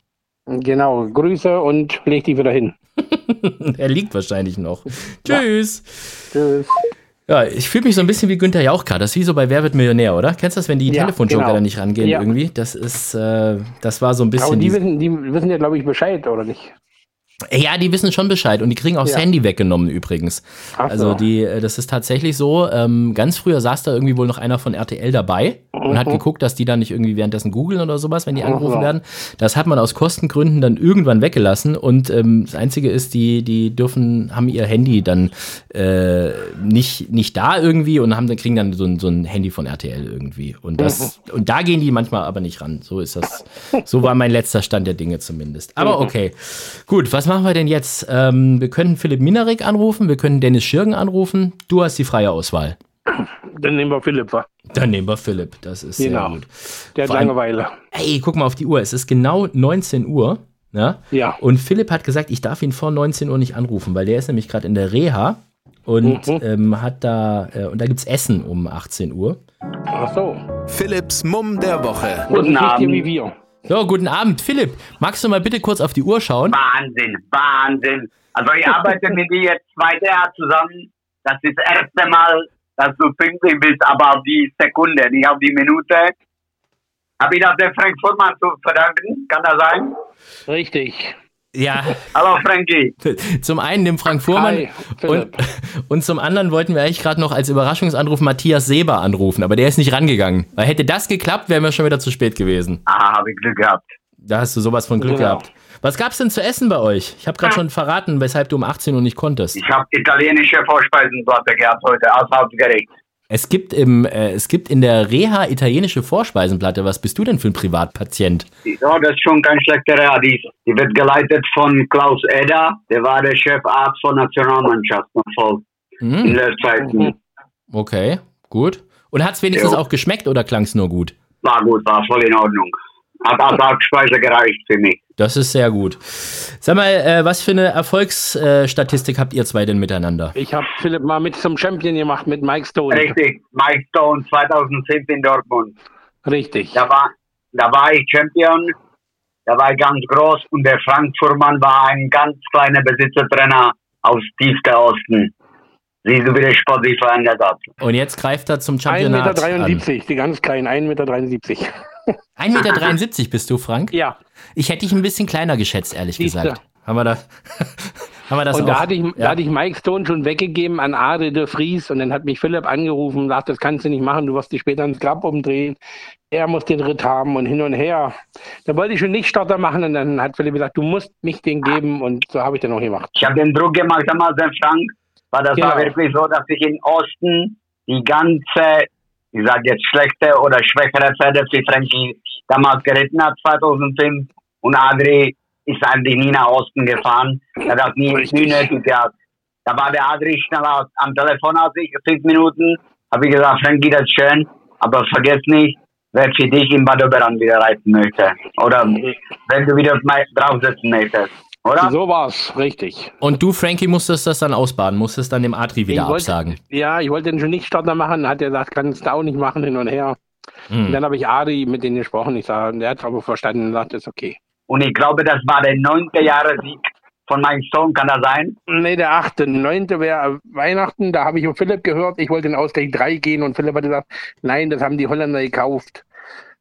Genau, Grüße und leg dich wieder hin. er liegt wahrscheinlich noch. Tschüss. Ja. Tschüss. Ja, ich fühle mich so ein bisschen wie Günther Jauchka. Das ist wie so bei Wer wird Millionär, oder? Kennst du das, wenn die ja, Telefonjoker genau. da nicht rangehen ja. irgendwie? Das ist, äh, das war so ein bisschen. Aber die, wissen, die wissen ja, glaube ich, Bescheid, oder nicht? Ja, die wissen schon Bescheid und die kriegen auch ja. das Handy weggenommen übrigens. Ach also die, äh, das ist tatsächlich so. Ähm, ganz früher saß da irgendwie wohl noch einer von RTL dabei mhm. und hat mhm. geguckt, dass die dann nicht irgendwie währenddessen googeln oder sowas, wenn die angerufen mhm. werden. Das hat man aus Kostengründen dann irgendwann weggelassen und ähm, das Einzige ist, die, die dürfen, haben ihr Handy dann äh, nicht, nicht da irgendwie und haben dann kriegen dann so ein, so ein Handy von RTL irgendwie. Und das, mhm. und da gehen die manchmal aber nicht ran. So ist das. So war mein letzter Stand der Dinge zumindest. Aber mhm. okay. Gut, was machen wir denn jetzt? Ähm, wir können Philipp Minarik anrufen, wir können Dennis Schirgen anrufen. Du hast die freie Auswahl. Dann nehmen wir Philipp, wa? Dann nehmen wir Philipp, das ist genau. sehr gut. Der hat Langeweile. Ey, guck mal auf die Uhr, es ist genau 19 Uhr. Ja? ja. Und Philipp hat gesagt, ich darf ihn vor 19 Uhr nicht anrufen, weil der ist nämlich gerade in der Reha und mhm. ähm, hat da, äh, und da gibt es Essen um 18 Uhr. Ach so. Philipps Mumm der Woche. Guten Abend. Wie wir. So, guten Abend. Philipp, magst du mal bitte kurz auf die Uhr schauen? Wahnsinn, Wahnsinn. Also ich arbeite mit dir jetzt zwei Jahre zusammen. Das ist das erste Mal, dass du pünktlich bist, aber auf die Sekunde, nicht auf die Minute. Habe ich das dem Frank Fuhrmann zu verdanken? Kann das sein? Richtig. Ja. Hallo Frankie. Zum einen dem Frank Fuhrmann Hi, und, und zum anderen wollten wir eigentlich gerade noch als Überraschungsanruf Matthias Seber anrufen, aber der ist nicht rangegangen. Weil hätte das geklappt, wären wir schon wieder zu spät gewesen. Ah, habe ich Glück gehabt. Da hast du sowas von Glück genau. gehabt. Was gab's denn zu essen bei euch? Ich habe gerade schon verraten, weshalb du um 18 Uhr nicht konntest. Ich habe italienische Vorspeisenplatte gehabt heute als Hauptgericht. Es gibt, im, äh, es gibt in der Reha italienische Vorspeisenplatte. Was bist du denn für ein Privatpatient? Ja, das ist schon kein schlechter Reha. Die, die wird geleitet von Klaus Eder. Der war der Chefarzt von Nationalmannschaft voll mhm. in der Zeit. Mhm. Okay, gut. Und hat es wenigstens ja. auch geschmeckt oder klang es nur gut? War gut, war voll in Ordnung. Hat als Hauptspeise gereicht für mich. Das ist sehr gut. Sag mal, äh, was für eine Erfolgsstatistik habt ihr zwei denn miteinander? Ich habe Philipp mal mit zum Champion gemacht mit Mike Stone. Richtig, Mike Stone 2010 in Dortmund. Richtig. Da war, da war ich Champion, da war ich ganz groß und der Frank Fuhrmann war ein ganz kleiner Besitzertrainer aus tiefster Osten. Siehst du, wie der Sport sich verändert hat. Und jetzt greift er zum Championat 1,73 Meter, die ganz kleinen, 1,73 Meter. 1,73 Meter bist du, Frank? Ja. Ich hätte dich ein bisschen kleiner geschätzt, ehrlich Siehste. gesagt. haben wir da. haben wir das und auch, da hatte, ich, ja. da hatte ich Mike Stone schon weggegeben an Ade de Vries und dann hat mich Philipp angerufen und gesagt, das kannst du nicht machen, du wirst dich später ins Grab umdrehen. Er muss den Ritt haben und hin und her. Da wollte ich schon nicht Starter machen und dann hat Philipp gesagt, du musst mich den geben und so habe ich dann auch gemacht. Ich habe den Druck gemacht damals den Frank, weil das genau. war wirklich so, dass ich in Osten die ganze, ich sage jetzt schlechte oder schwächere Pferde für Frankie damals geritten hat 2005 und Adri ist eigentlich nie nach Osten gefahren. Er hat nie, nie nötig gehabt. Da war der Adri schneller am Telefon als ich, fünf Minuten. Habe ich gesagt, Frankie, das ist schön, aber vergiss nicht, wer für dich in Bad Oberan wieder reiten möchte. Oder wenn du wieder draufsetzen möchtest. Oder? So war es, richtig. Und du, Frankie, musstest das dann ausbaden, musstest dann dem Adri wieder wollte, absagen. Ja, ich wollte den schon nicht Starter machen, hat er gesagt, kannst du auch nicht machen, hin und her. Hm. Und dann habe ich Adri mit denen gesprochen, ich sage, der hat aber verstanden und sagt, das ist okay. Und ich glaube, das war der neunte Jahressieg von meinem Sohn, kann das sein? Nee, der achte. Neunte wäre Weihnachten, da habe ich von Philipp gehört, ich wollte in Ausgleich 3 gehen und Philipp hat gesagt, nein, das haben die Holländer gekauft.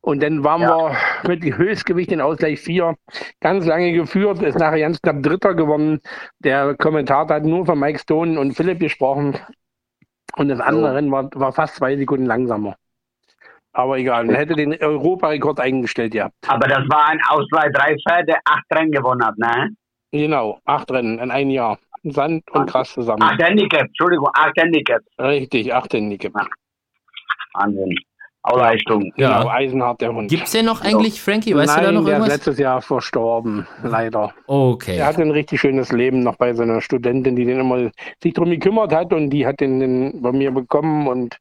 Und dann waren ja. wir mit dem Höchstgewicht in Ausgleich 4 ganz lange geführt, ist nachher ganz knapp Dritter geworden. Der Kommentator hat nur von Mike Stone und Philipp gesprochen. Und das andere Rennen war, war fast zwei Sekunden langsamer. Aber egal, man hätte den Europarekord eingestellt, ja. Aber das war ein Ausgleich 3 Pferd, der acht Rennen gewonnen hat, ne? Genau, acht Rennen in einem Jahr. Sand und Gras zusammen. Acht Handicap, Entschuldigung, acht Handicap. Richtig, acht Handicap. Wahnsinn. Leistung. Ja. Genau, Eisenhart der Hund. Gibt es den noch eigentlich, Frankie? Weißt Nein, du da noch der irgendwas? ist letztes Jahr verstorben, leider. Okay. Er hatte ein richtig schönes Leben noch bei seiner Studentin, die den immer sich darum gekümmert hat und die hat den, den bei mir bekommen und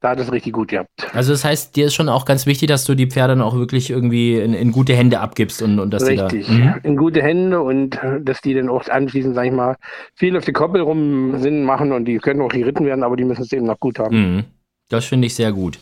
da hat es richtig gut gehabt. Also das heißt, dir ist schon auch ganz wichtig, dass du die Pferde dann auch wirklich irgendwie in, in gute Hände abgibst und, und dass richtig, da, mhm. in gute Hände und dass die dann auch anschließend, sag ich mal, viel auf die Koppel rum Sinn machen und die können auch geritten werden, aber die müssen es eben noch gut haben. Mhm. Das finde ich sehr gut.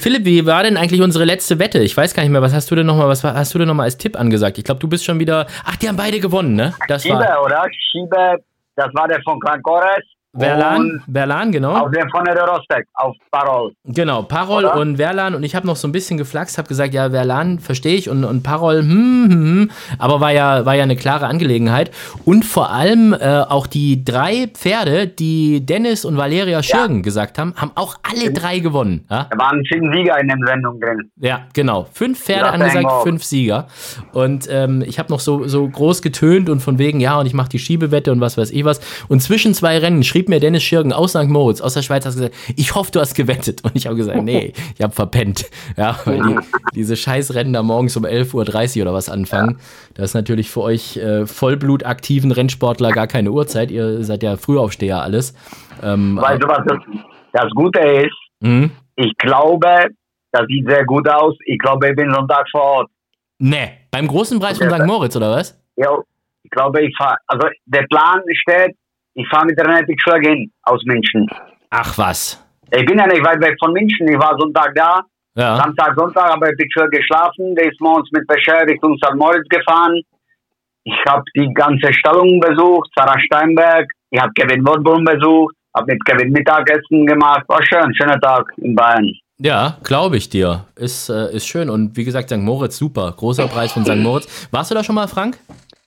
Philipp, wie war denn eigentlich unsere letzte Wette? Ich weiß gar nicht mehr, was hast du denn nochmal, was hast du denn nochmal als Tipp angesagt? Ich glaube, du bist schon wieder. Ach, die haben beide gewonnen, ne? Das Schiebe, war, oder? Schiebe, das war der von Clancores. Verlan, Verlan, genau. Auf der von der Rostek, auf Parol. Genau, Parol Oder? und Verlan. Und ich habe noch so ein bisschen geflaxt, habe gesagt, ja, Verlan verstehe ich und, und Parol, hm, hm, hm. Aber war ja, war ja eine klare Angelegenheit. Und vor allem äh, auch die drei Pferde, die Dennis und Valeria Schirgen ja. gesagt haben, haben auch alle drei gewonnen. Ja? Da waren fünf Sieger in der Sendung drin. Ja, genau. Fünf Pferde angesagt, fünf Sieger. Und ähm, ich habe noch so, so groß getönt und von wegen, ja, und ich mache die Schiebewette und was weiß ich was. Und zwischen zwei Rennen schrieb schrieb mir Dennis Schirgen aus St. Moritz, aus der Schweiz, hat gesagt, ich hoffe, du hast gewettet. Und ich habe gesagt, nee, ich habe verpennt. Ja, weil die, diese Scheißrennen da morgens um 11.30 Uhr oder was anfangen. Das ist natürlich für euch äh, vollblutaktiven Rennsportler gar keine Uhrzeit. Ihr seid ja Frühaufsteher alles. Ähm, weißt du, was das, das Gute ist? Mhm. Ich glaube, das sieht sehr gut aus. Ich glaube, ich bin Sonntag vor Ort. Nee, beim großen Preis von St. Moritz, oder was? Ja, ich glaube, ich fahre. Also der Plan steht, ich fahre mit der Renatic hin aus München. Ach was. Ich bin ja nicht weit weg von München. Ich war Sonntag da. Ja. Samstag, Sonntag habe ich Picture geschlafen. Der ist morgens mit Becher Richtung St. Moritz gefahren. Ich habe die ganze Stallung besucht, Sarah Steinberg. Ich habe Kevin Wodburn besucht, habe mit Kevin Mittagessen gemacht. War schön, schöner Tag in Bayern. Ja, glaube ich dir. Ist, äh, ist schön. Und wie gesagt, St. Moritz, super. Großer Preis von St. Moritz. Warst du da schon mal, Frank?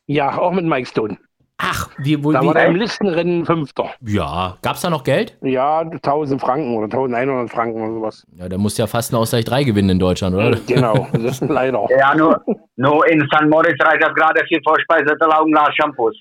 Ja, auch mit Mike Stone. Ach, wie, wo, da wie, war im Listenrennen Fünfter. Ja, gab es da noch Geld? Ja, 1000 Franken oder 1100 Franken oder sowas. Ja, der muss ja fast eine Ausgleich 3 gewinnen in Deutschland, oder? Genau, das ist leider. Ja, nur, nur in St. Moritz reicht das gerade vier Vorspeise, ein Glas Shampoos.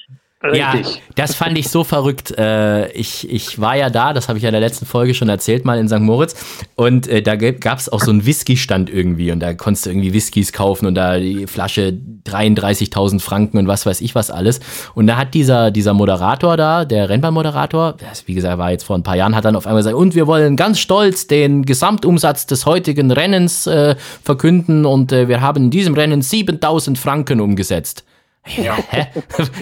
Richtig. Ja, das fand ich so verrückt. Äh, ich, ich war ja da, das habe ich ja in der letzten Folge schon erzählt, mal in St. Moritz. Und äh, da gab es auch so einen Whisky-Stand irgendwie. Und da konntest du irgendwie Whiskys kaufen und da die Flasche 33.000 Franken und was weiß ich was alles. Und da hat dieser, dieser Moderator da, der Rennbahnmoderator, wie gesagt, war jetzt vor ein paar Jahren, hat dann auf einmal gesagt, und wir wollen ganz stolz den Gesamtumsatz des heutigen Rennens äh, verkünden und äh, wir haben in diesem Rennen 7.000 Franken umgesetzt. Ja, hä?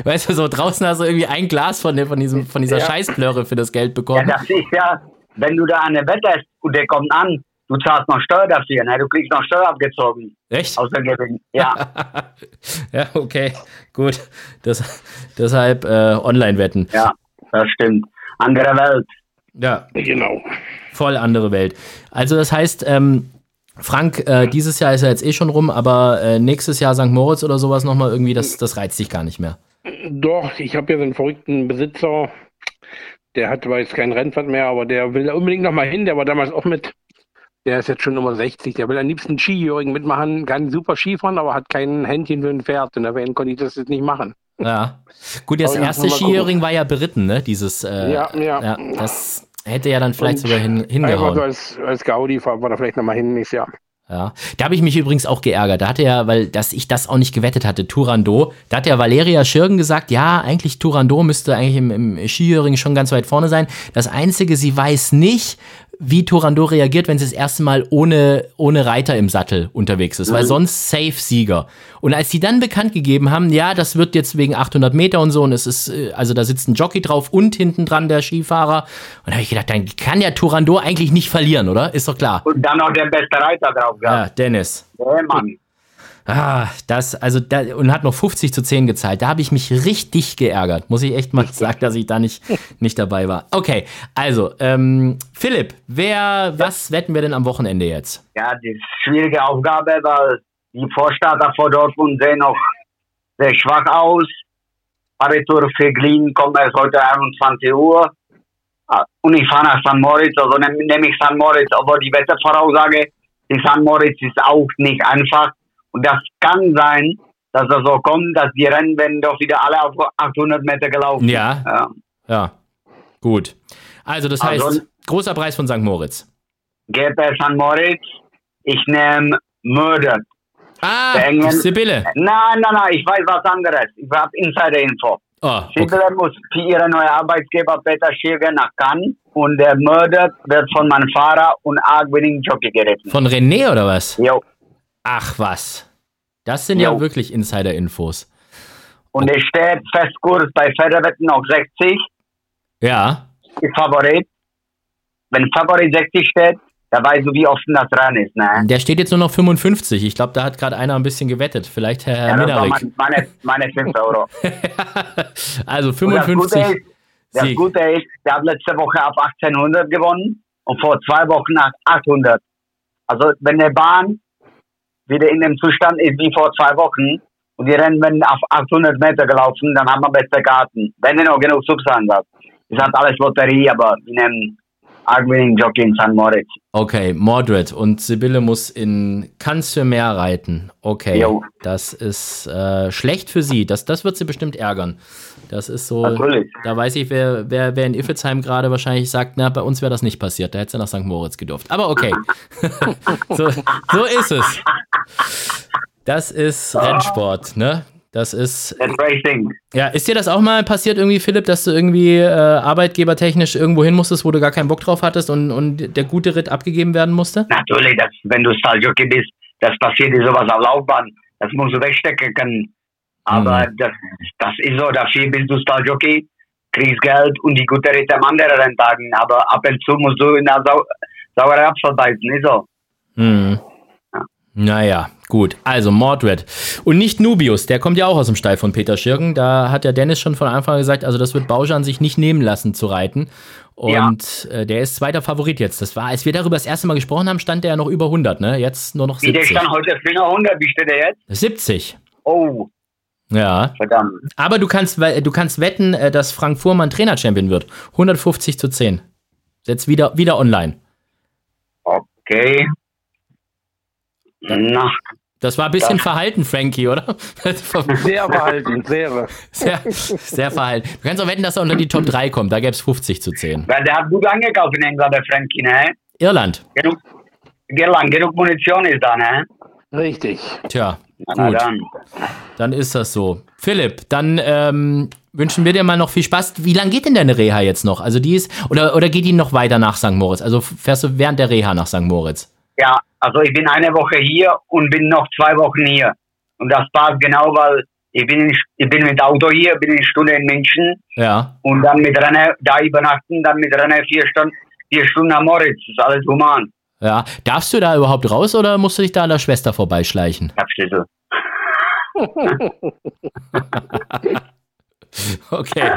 Weißt du, so draußen hast du irgendwie ein Glas von, der, von, diesem, von dieser ja. Scheißplörre für das Geld bekommen. Ja, das ist ja, wenn du da eine Wette hast und der kommt an, du zahlst noch Steuer dafür, ne? Du kriegst noch Steuer abgezogen. Echt? Aus der Gewinn. Ja. ja, okay, gut. Das, deshalb äh, Online-Wetten. Ja, das stimmt. Andere Welt. Ja, genau. Voll andere Welt. Also das heißt, ähm, Frank, äh, dieses Jahr ist er jetzt eh schon rum, aber äh, nächstes Jahr St. Moritz oder sowas nochmal irgendwie, das, das reizt dich gar nicht mehr. Doch, ich habe ja so einen verrückten Besitzer, der hat zwar jetzt kein Rennpfad mehr, aber der will da unbedingt noch mal hin. Der war damals auch mit. Der ist jetzt schon Nummer 60. Der will am liebsten Skijährigen mitmachen, kann super Skifahren, aber hat kein Händchen für ein Pferd. Und deswegen konnte ich das jetzt nicht machen. Ja. Gut, das erste Skijähring war ja beritten, ne? Dieses. Äh, ja, ja, ja. Das hätte ja dann vielleicht Und sogar hin, hingehauen. als, als Gaudi war da vielleicht noch mal hin nächstes Jahr. Ja, da habe ich mich übrigens auch geärgert. Da hatte ja, weil dass ich das auch nicht gewettet hatte, Turando. Da hat ja Valeria Schirgen gesagt, ja, eigentlich Turando müsste eigentlich im, im Skijöring schon ganz weit vorne sein. Das Einzige, sie weiß nicht, wie Turandot reagiert, wenn sie das erste Mal ohne, ohne Reiter im Sattel unterwegs ist, mhm. weil sonst safe Sieger. Und als sie dann bekannt gegeben haben, ja, das wird jetzt wegen 800 Meter und so und es ist, äh, also da sitzt ein Jockey drauf und hinten dran der Skifahrer. Und da habe ich gedacht, dann kann ja Turandot eigentlich nicht verlieren, oder? Ist doch klar. Und dann noch der beste Reiter drauf gehabt. Ja, Dennis. Ja, Mann. Ah, das, also, da, und hat noch 50 zu 10 gezahlt. Da habe ich mich richtig geärgert. Muss ich echt mal sagen, dass ich da nicht, nicht dabei war. Okay, also, ähm, Philipp, wer, was wetten wir denn am Wochenende jetzt? Ja, die schwierige Aufgabe, weil die Vorstarter vor Dortmund sehen noch sehr schwach aus. Abitur für Glien kommt erst heute 21 Uhr. Ah, und ich fahre nach St. Moritz, also nehme nehm ich St. Moritz, aber die Wettervoraussage, die St. Moritz ist auch nicht einfach. Und das kann sein, dass das so kommt, dass die Rennen werden doch wieder alle auf 800 Meter gelaufen. Ja. Ja. ja. Gut. Also, das heißt, also, großer Preis von St. Moritz. GP St. Moritz. Ich nehme Murder. Ah, Sibylle. Nein, nein, nein, ich weiß was anderes. Ich habe Insider-Info. Oh, okay. Sibylle muss für ihre neue Arbeitgeber Peter Schirger nach Cannes und der Murder wird von meinem Fahrer und Arg-Winning Jockey geritten. Von René oder was? Jo. Ach was. Das sind jo. ja wirklich Insider-Infos. Und es steht Festkurs bei Federwetten auf 60. Ja. Ist Favorit. Wenn Favorit 60 steht, da weißt du, wie offen das Rennen ist. Ne? Der steht jetzt nur noch 55. Ich glaube, da hat gerade einer ein bisschen gewettet. Vielleicht Herr ja, Minarik. Meine, meine 5 Euro. also 55. Das Gute, ist, das Gute ist, der hat letzte Woche ab 1800 gewonnen und vor zwei Wochen nach 800. Also wenn der Bahn wieder in dem Zustand ist wie vor zwei Wochen und die Rennen werden auf 800 Meter gelaufen, dann haben wir beste Karten. Wenn er noch genug Substanz hat. Das hat alles Lotterie, aber wir nehmen Argwinning Jockey in St. Moritz. Okay, Mordred und Sibylle muss in Cannes für mehr reiten. Okay, jo. das ist äh, schlecht für sie. Das, das wird sie bestimmt ärgern. Das ist so, Natürlich. da weiß ich, wer, wer, wer in Iffelsheim gerade wahrscheinlich sagt, na, bei uns wäre das nicht passiert. Da hätte sie nach St. Moritz gedurft. Aber okay, so, so ist es. Das ist Rennsport, ne? Das ist. Ja, ist dir das auch mal passiert, irgendwie, Philipp, dass du irgendwie äh, arbeitgebertechnisch irgendwo hin musstest, wo du gar keinen Bock drauf hattest und, und der gute Ritt abgegeben werden musste? Natürlich, das, wenn du Stalljockey bist, das passiert dir sowas auf Laufbahn. Das musst du wegstecken können. Aber mhm. das, das ist so, dafür bist du Stalljockey, kriegst Geld und die gute Ritte am anderen Tagen. Aber ab und zu musst du in der Sau saure Apfel beißen, ist so. Mhm. Naja, gut. Also Mordred. Und nicht Nubius, der kommt ja auch aus dem Stall von Peter Schirken. Da hat der Dennis schon von Anfang an gesagt, also das wird Bauschan sich nicht nehmen lassen zu reiten. Und ja. äh, der ist zweiter Favorit jetzt. Das war, als wir darüber das erste Mal gesprochen haben, stand der ja noch über 100, ne? Jetzt nur noch 70. Wie, der stand heute für 100. Wie steht der jetzt? 70. Oh. Ja. Verdammt. Aber du kannst, du kannst wetten, äh, dass Frank Fuhrmann Trainer-Champion wird. 150 zu 10. Jetzt wieder, wieder online. Okay. Na. Das war ein bisschen das verhalten, Frankie, oder? Sehr verhalten, sehr. Sehr, sehr verhalten. Du kannst auch wetten, dass er unter die Top 3 kommt. Da gäbe es 50 zu 10. Weil der hat gut angekauft in England, der Frankie, ne? Irland. Genug, Irland, genug Munition ist da, ne? Richtig. Tja, Na, gut. Dann. dann. ist das so. Philipp, dann ähm, wünschen wir dir mal noch viel Spaß. Wie lange geht denn deine Reha jetzt noch? Also die ist, oder, oder geht die noch weiter nach St. Moritz? Also fährst du während der Reha nach St. Moritz? Ja, also ich bin eine Woche hier und bin noch zwei Wochen hier. Und das passt genau, weil ich bin, ich bin mit Auto hier, bin eine Stunde in München. Ja. Und dann mit Rennen da übernachten, dann mit Rennen vier Stunden, vier Stunden am Moritz. Das ist alles human. Ja. Darfst du da überhaupt raus oder musst du dich da an der Schwester vorbeischleichen? Ich hab Schlüssel. Okay,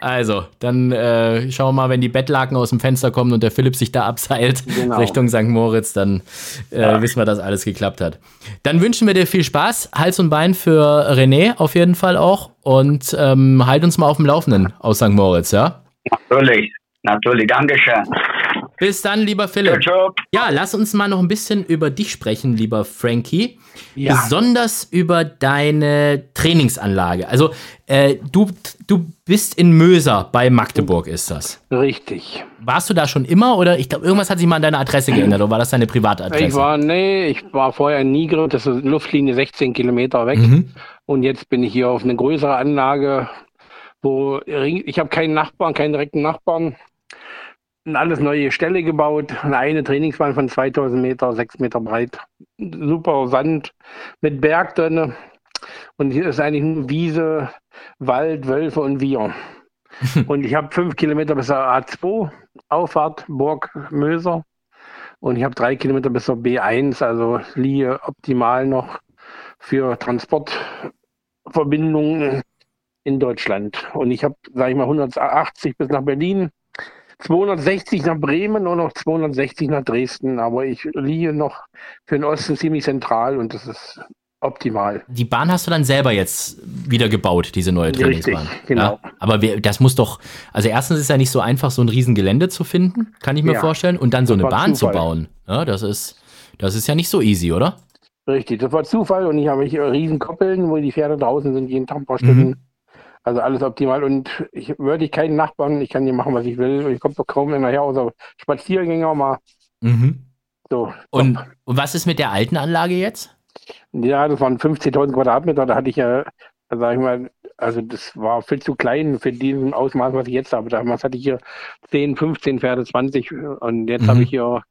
also, dann äh, schauen wir mal, wenn die Bettlaken aus dem Fenster kommen und der Philipp sich da abseilt genau. Richtung St. Moritz, dann äh, ja. wissen wir, dass alles geklappt hat. Dann wünschen wir dir viel Spaß, Hals und Bein für René auf jeden Fall auch. und ähm, halt uns mal auf dem Laufenden aus St. Moritz, ja? Natürlich, natürlich. Dankeschön. Bis dann, lieber Philipp. Ciao, ciao. Ja, lass uns mal noch ein bisschen über dich sprechen, lieber Frankie. Ja. Besonders über deine Trainingsanlage. Also, äh, du, du bist in Möser bei Magdeburg, ist das. Richtig. Warst du da schon immer oder ich glaube, irgendwas hat sich mal an deine Adresse geändert oder war das deine Privatadresse? Ich war, nee, ich war vorher in Nigre, das ist Luftlinie 16 Kilometer weg. Mhm. Und jetzt bin ich hier auf eine größere Anlage, wo ich habe keinen Nachbarn, keinen direkten Nachbarn. Und alles neue Ställe gebaut. Eine, eine Trainingsbahn von 2000 Meter, 6 Meter breit. Super Sand mit Berg drin. Und hier ist eigentlich nur Wiese, Wald, Wölfe und wir. und ich habe fünf Kilometer bis zur A2, Auffahrt Burg Möser. Und ich habe drei Kilometer bis zur B1, also liege optimal noch für Transportverbindungen in Deutschland. Und ich habe, sage ich mal, 180 bis nach Berlin, 260 nach Bremen und noch 260 nach Dresden. Aber ich liege noch für den Osten ziemlich zentral und das ist optimal. Die Bahn hast du dann selber jetzt wieder gebaut, diese neue Richtig, Trainingsbahn. genau. Ja, aber wir, das muss doch, also erstens ist ja nicht so einfach, so ein Riesengelände zu finden, kann ich mir Ja. vorstellen, und dann so eine Bahn Zufall. zu bauen. Ja, das ist, das ist ja nicht so easy, oder? Richtig, das war Zufall und ich habe hier riesen Koppeln, wo die Pferde draußen sind, jeden Tag ein paar Stunden. Also alles optimal und ich würde ich keinen Nachbarn, ich kann hier machen, was ich will. Ich komme doch kaum immer her, außer Spaziergänger mal Mhm. so. Und, und was ist mit der alten Anlage jetzt? Ja, das waren 15.000 Quadratmeter, da hatte ich ja, sag ich mal, also das war viel zu klein für diesen Ausmaß, was ich jetzt habe. Damals hatte ich hier 10, 15 Pferde, 20 und jetzt Mhm. habe ich hier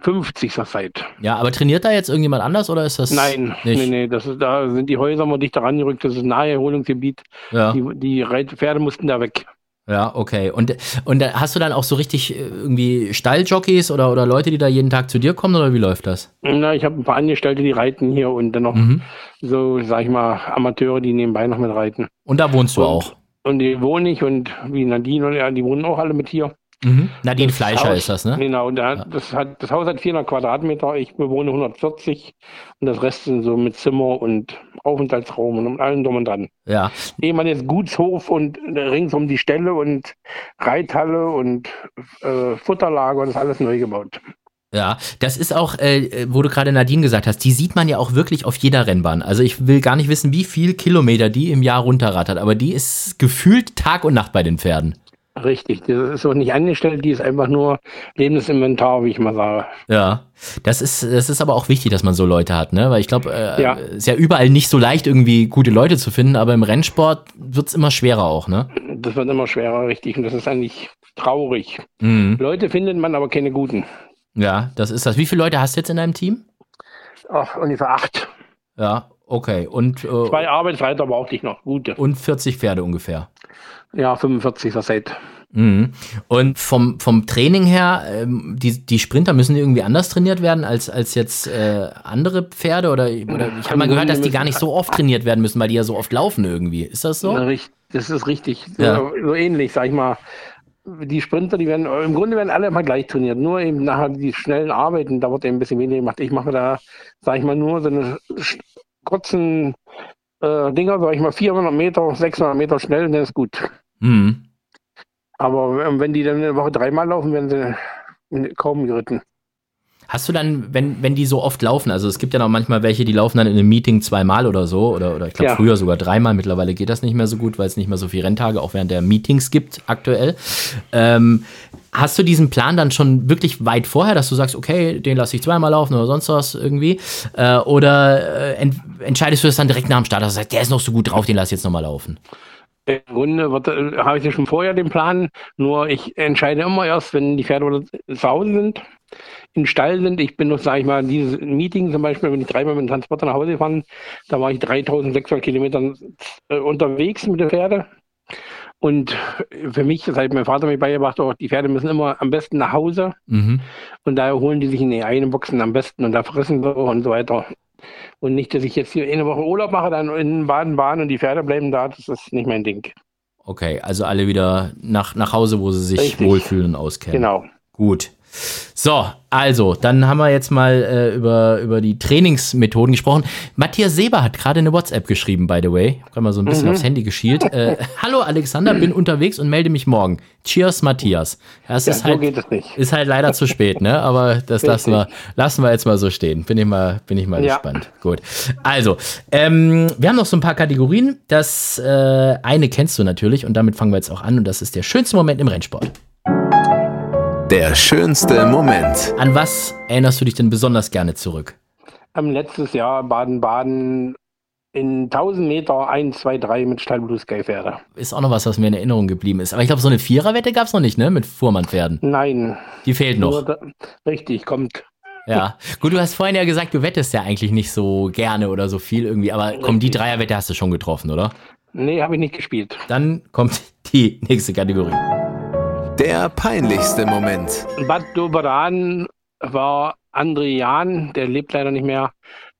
50 zur Zeit. Ja, aber trainiert da jetzt irgendjemand anders oder ist das Nein, nicht? nee, nee, das ist, da sind die Häuser mal dichter rangerückt, das ist ein Naherholungsgebiet. Ja, Die, die Reit- Pferde mussten da weg. ja, okay. Und, und hast du dann auch so richtig äh, irgendwie Stalljockeys oder, oder Leute, die da jeden Tag zu dir kommen oder wie läuft das? Na, ich habe ein paar Angestellte, die reiten hier und dann noch Mhm. so, sag ich mal, Amateure, die nebenbei noch mit reiten. Und da wohnst du Und- auch. Und die wohne ich und wie Nadine und ja, die wohnen auch alle mit hier. Mhm. Nadine Das Fleischer Haus- ist das, ne? Genau, und da, das, hat, das Haus hat 400 Quadratmeter, ich bewohne 140 und das Rest sind so mit Zimmer und Aufenthaltsraum und allem drum und dran. Ja. Ehe man jetzt Gutshof und ringsum die Ställe und Reithalle und äh, Futterlager, das ist alles neu gebaut. Ja, das ist auch, äh, wo du gerade Nadine gesagt hast, die sieht man ja auch wirklich auf jeder Rennbahn. Also ich will gar nicht wissen, wie viel Kilometer die im Jahr runterrattert, aber die ist gefühlt Tag und Nacht bei den Pferden. Richtig, das ist auch nicht angestellt, die ist einfach nur Lebensinventar, wie ich mal sage. Ja, das ist, das ist aber auch wichtig, dass man so Leute hat, ne? Weil ich glaube, äh, Ja. ist ja überall nicht so leicht, irgendwie gute Leute zu finden, aber im Rennsport wird's immer schwerer auch, ne? Das wird immer schwerer, richtig, und das ist eigentlich traurig. Mhm. Leute findet man, aber keine guten. Ja, das ist das. Wie viele Leute hast du jetzt in deinem Team? Ach, ungefähr acht. Ja, okay. Und, äh, Zwei Arbeitsreiter brauchte ich noch, gute. und 40 Pferde ungefähr. Ja, 45 zur Zeit. Mhm. Und vom, vom Training her, ähm, die, die Sprinter müssen irgendwie anders trainiert werden als, als jetzt äh, andere Pferde? Oder, oder ich habe mal gehört, dass die gar nicht so oft trainiert werden müssen, weil die ja so oft laufen irgendwie. Ist das so? Das ist richtig. So, Ja. so ähnlich, sag ich mal. Die Sprinter, die werden, im Grunde werden alle immer gleich trainiert. Nur eben nachher die schnellen Arbeiten, da wird eben ein bisschen weniger gemacht. Ich mache da, sag ich mal, nur so eine kurzen äh, Dinger, sag ich mal, 400 Meter, 600 Meter schnell, dann ist gut. Mhm. Aber wenn die dann eine Woche dreimal laufen, werden sie kaum geritten. Hast du dann, wenn, wenn die so oft laufen, also es gibt ja noch manchmal welche, die laufen dann in einem Meeting zweimal oder so, oder, oder ich glaube Ja. früher sogar dreimal, mittlerweile geht das nicht mehr so gut, weil es nicht mehr so viele Renntage auch während der Meetings gibt aktuell. Ähm, hast du diesen Plan dann schon wirklich weit vorher, dass du sagst, okay, den lasse ich zweimal laufen oder sonst was irgendwie? Äh, oder äh, ent entscheidest du das dann direkt nach dem Start, dass du sagst, der ist noch so gut drauf, den lass ich jetzt nochmal laufen? Im Grunde äh, habe ich ja schon vorher den Plan, nur ich entscheide immer erst, wenn die Pferde zu Hause sind, im Stall sind. Ich bin noch, sage ich mal, dieses Meeting zum Beispiel, wenn ich dreimal mit dem Transporter nach Hause gefahren, da war ich 3600 Kilometer äh, unterwegs mit den Pferden. Und für mich, das hat mein Vater mir beigebracht, auch, die Pferde müssen immer am besten nach Hause Mhm. und daher holen die sich in die eigenen Boxen am besten und da fressen sie und so weiter. Und nicht, dass ich jetzt hier eine Woche Urlaub mache, dann in Baden-Baden und die Pferde bleiben da, das ist nicht mein Ding. Okay, also alle wieder nach, nach Hause, wo sie sich Richtig. wohlfühlen und auskennen. Genau. Gut. So, also, dann haben wir jetzt mal äh, über, über die Trainingsmethoden gesprochen. Matthias Seber hat gerade eine WhatsApp geschrieben, by the way. Ich habe mal so ein bisschen mhm. aufs Handy geschielt. Äh, Hallo Alexander, bin unterwegs und melde mich morgen. Cheers, Matthias. Ja, es ja, ist, halt, ist halt leider zu spät, ne? Aber das lassen wir, lassen wir jetzt mal so stehen. Bin ich mal, bin ich mal ja. gespannt. Gut. Also, ähm, wir haben noch so ein paar Kategorien. Das äh, eine kennst du natürlich und damit fangen wir jetzt auch an und das ist der schönste Moment im Rennsport. Der schönste Moment. An was erinnerst du dich denn besonders gerne zurück? Am letztes Jahr Baden-Baden in 1000 Meter 1, 2, 3 mit Pferde. Ist auch noch was, was mir in Erinnerung geblieben ist. Aber ich glaube, so eine Viererwette gab es noch nicht, ne? Mit Fuhrmann-Pferden. Nein. Die fehlt noch. Da, richtig, kommt. Ja, gut, du hast vorhin ja gesagt, du wettest ja eigentlich nicht so gerne oder so viel irgendwie, aber komm, die Dreierwette hast du schon getroffen, oder? Nee, habe ich nicht gespielt. Dann kommt die nächste Kategorie. Der peinlichste Moment. Bad Doberan war André Jahn, der lebt leider nicht mehr.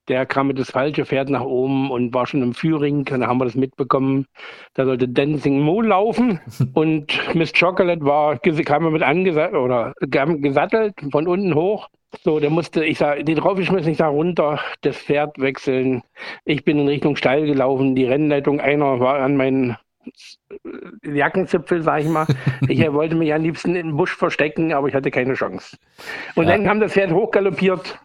Der kam mit das falsche Pferd nach oben und war schon im Führing. Da haben wir das mitbekommen. Da sollte Dancing Mo laufen und Miss Chocolate war, kam mit angesattelt oder gesattelt von unten hoch. So, der musste, ich sag, die draufgeschmissen, ich sag runter, das Pferd wechseln. Ich bin in Richtung Steil gelaufen. Die Rennleitung, einer war an meinen Jackenzipfel, sag ich mal. Ich wollte mich am liebsten in den Busch verstecken, aber ich hatte keine Chance. Und ja. dann kam das Pferd hochgaloppiert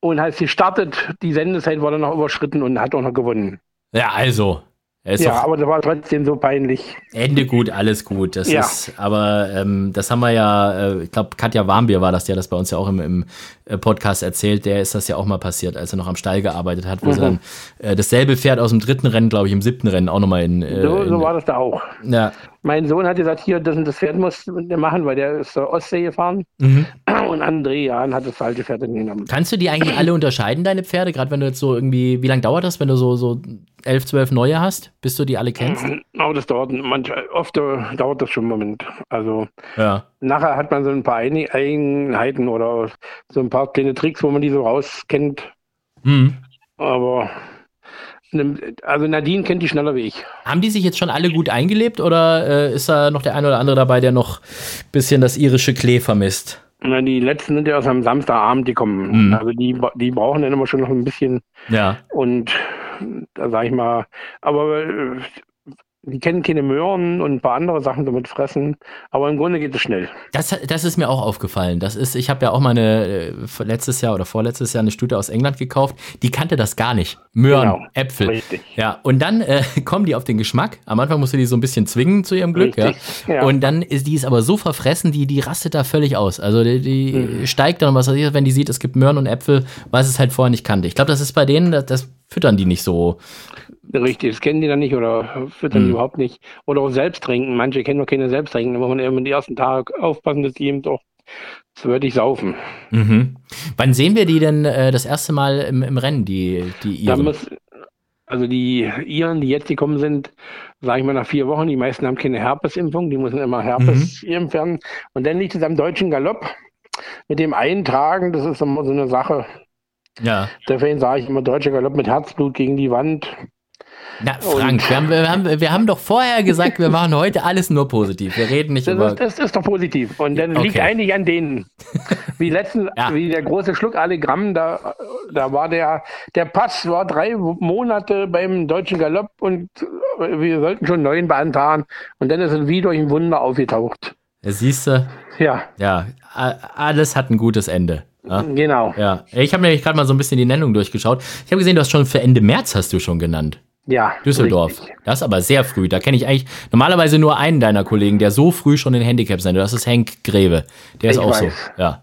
und als sie startet, die Sendezeit wurde noch überschritten und hat auch noch gewonnen. Ja, also, ja, aber das war trotzdem so peinlich. Ende gut, alles gut. Das ja. ist, aber ähm, das haben wir ja, äh, ich glaube, Katja Warmbier war das, der das bei uns ja auch im, im äh, Podcast erzählt. Der ist das ja auch mal passiert, als er noch am Stall gearbeitet hat, wo mhm. sie dann äh, dasselbe Pferd aus dem dritten Rennen, glaube ich, im siebten Rennen auch nochmal in. Äh, so, so war das da auch. Ja. Mein Sohn hat gesagt, hier, das, das Pferd muss machen, weil der ist zur Ostsee gefahren. Mhm. Und André Jahn hat das falsche Pferd genommen. Kannst du die eigentlich alle unterscheiden, deine Pferde? Gerade wenn du jetzt so irgendwie, wie lange dauert das, wenn du so, so elf, zwölf neue hast, bis du die alle kennst? Aber das dauert manchmal, oft dauert das schon einen Moment. Also ja. nachher hat man so ein paar Eigenheiten oder so ein paar kleine Tricks, wo man die so rauskennt. Mhm. Aber also Nadine kennt die schneller wie ich. Haben die sich jetzt schon alle gut eingelebt oder äh, ist da noch der eine oder andere dabei, der noch ein bisschen das irische Klee vermisst? Na, die letzten sind ja aus am Samstagabend, die kommen. Mhm. Also die, die brauchen dann immer schon noch ein bisschen. Ja. Und da sag ich mal, aber äh, die kennen keine Möhren und ein paar andere Sachen damit fressen, aber im Grunde geht es schnell. Das, das ist mir auch aufgefallen. Das ist, ich habe ja auch mal eine, äh, letztes Jahr oder vorletztes Jahr eine Studie aus England gekauft, die kannte das gar nicht. Möhren, genau, Äpfel. Richtig. Ja, und dann äh, kommen die auf den Geschmack. Am Anfang musst du die so ein bisschen zwingen zu ihrem Glück, ja? ja. Und dann ist die ist aber so verfressen, die, die rastet da völlig aus. Also die, die mhm. steigt dann, was weiß ich, wenn die sieht, es gibt Möhren und Äpfel, was es halt vorher nicht kannte. Ich glaube, das ist bei denen, das, das füttern die nicht so Richtig, das kennen die dann nicht oder füttern mhm. die überhaupt nicht. Oder auch selbst trinken. Manche kennen noch keine selbst trinken. Da muss man eben den ersten Tag aufpassen, dass die eben doch würdig saufen. Mhm. Wann sehen wir die denn äh, das erste Mal im, im Rennen, die, die Iren? Muss, also die Iren, die jetzt gekommen sind, sage ich mal nach vier Wochen, die meisten haben keine Herpesimpfung, die müssen immer Herpes mhm. impfen. Und dann liegt es am deutschen Galopp. Mit dem Eintragen, das ist immer so eine Sache. Ja. Deswegen sage ich immer deutscher Galopp mit Herzblut gegen die Wand. Na, Frank, wir haben, wir, haben, wir haben doch vorher gesagt, wir machen heute alles nur positiv. Wir reden nicht das über. Ist, das ist doch positiv. Und dann okay. liegt eigentlich an denen. Wie letzten, ja. wie der große Schluck Allegramm, da, da war der, der Pass war drei Monate beim deutschen Galopp und wir sollten schon neun beantragen. Und dann ist es wie durch ein Wunder aufgetaucht. Siehst du? Ja. Ja, alles hat ein gutes Ende. Ja? Genau. Ja, ich habe nämlich gerade mal so ein bisschen die Nennung durchgeschaut. Ich habe gesehen, du hast schon für Ende März hast du schon genannt. Ja. Düsseldorf. Richtig. Das ist aber sehr früh. Da kenne ich eigentlich normalerweise nur einen deiner Kollegen, der so früh schon in Handicap sein. Das ist Henk Greve. Der ist ich auch weiß. so. Ja.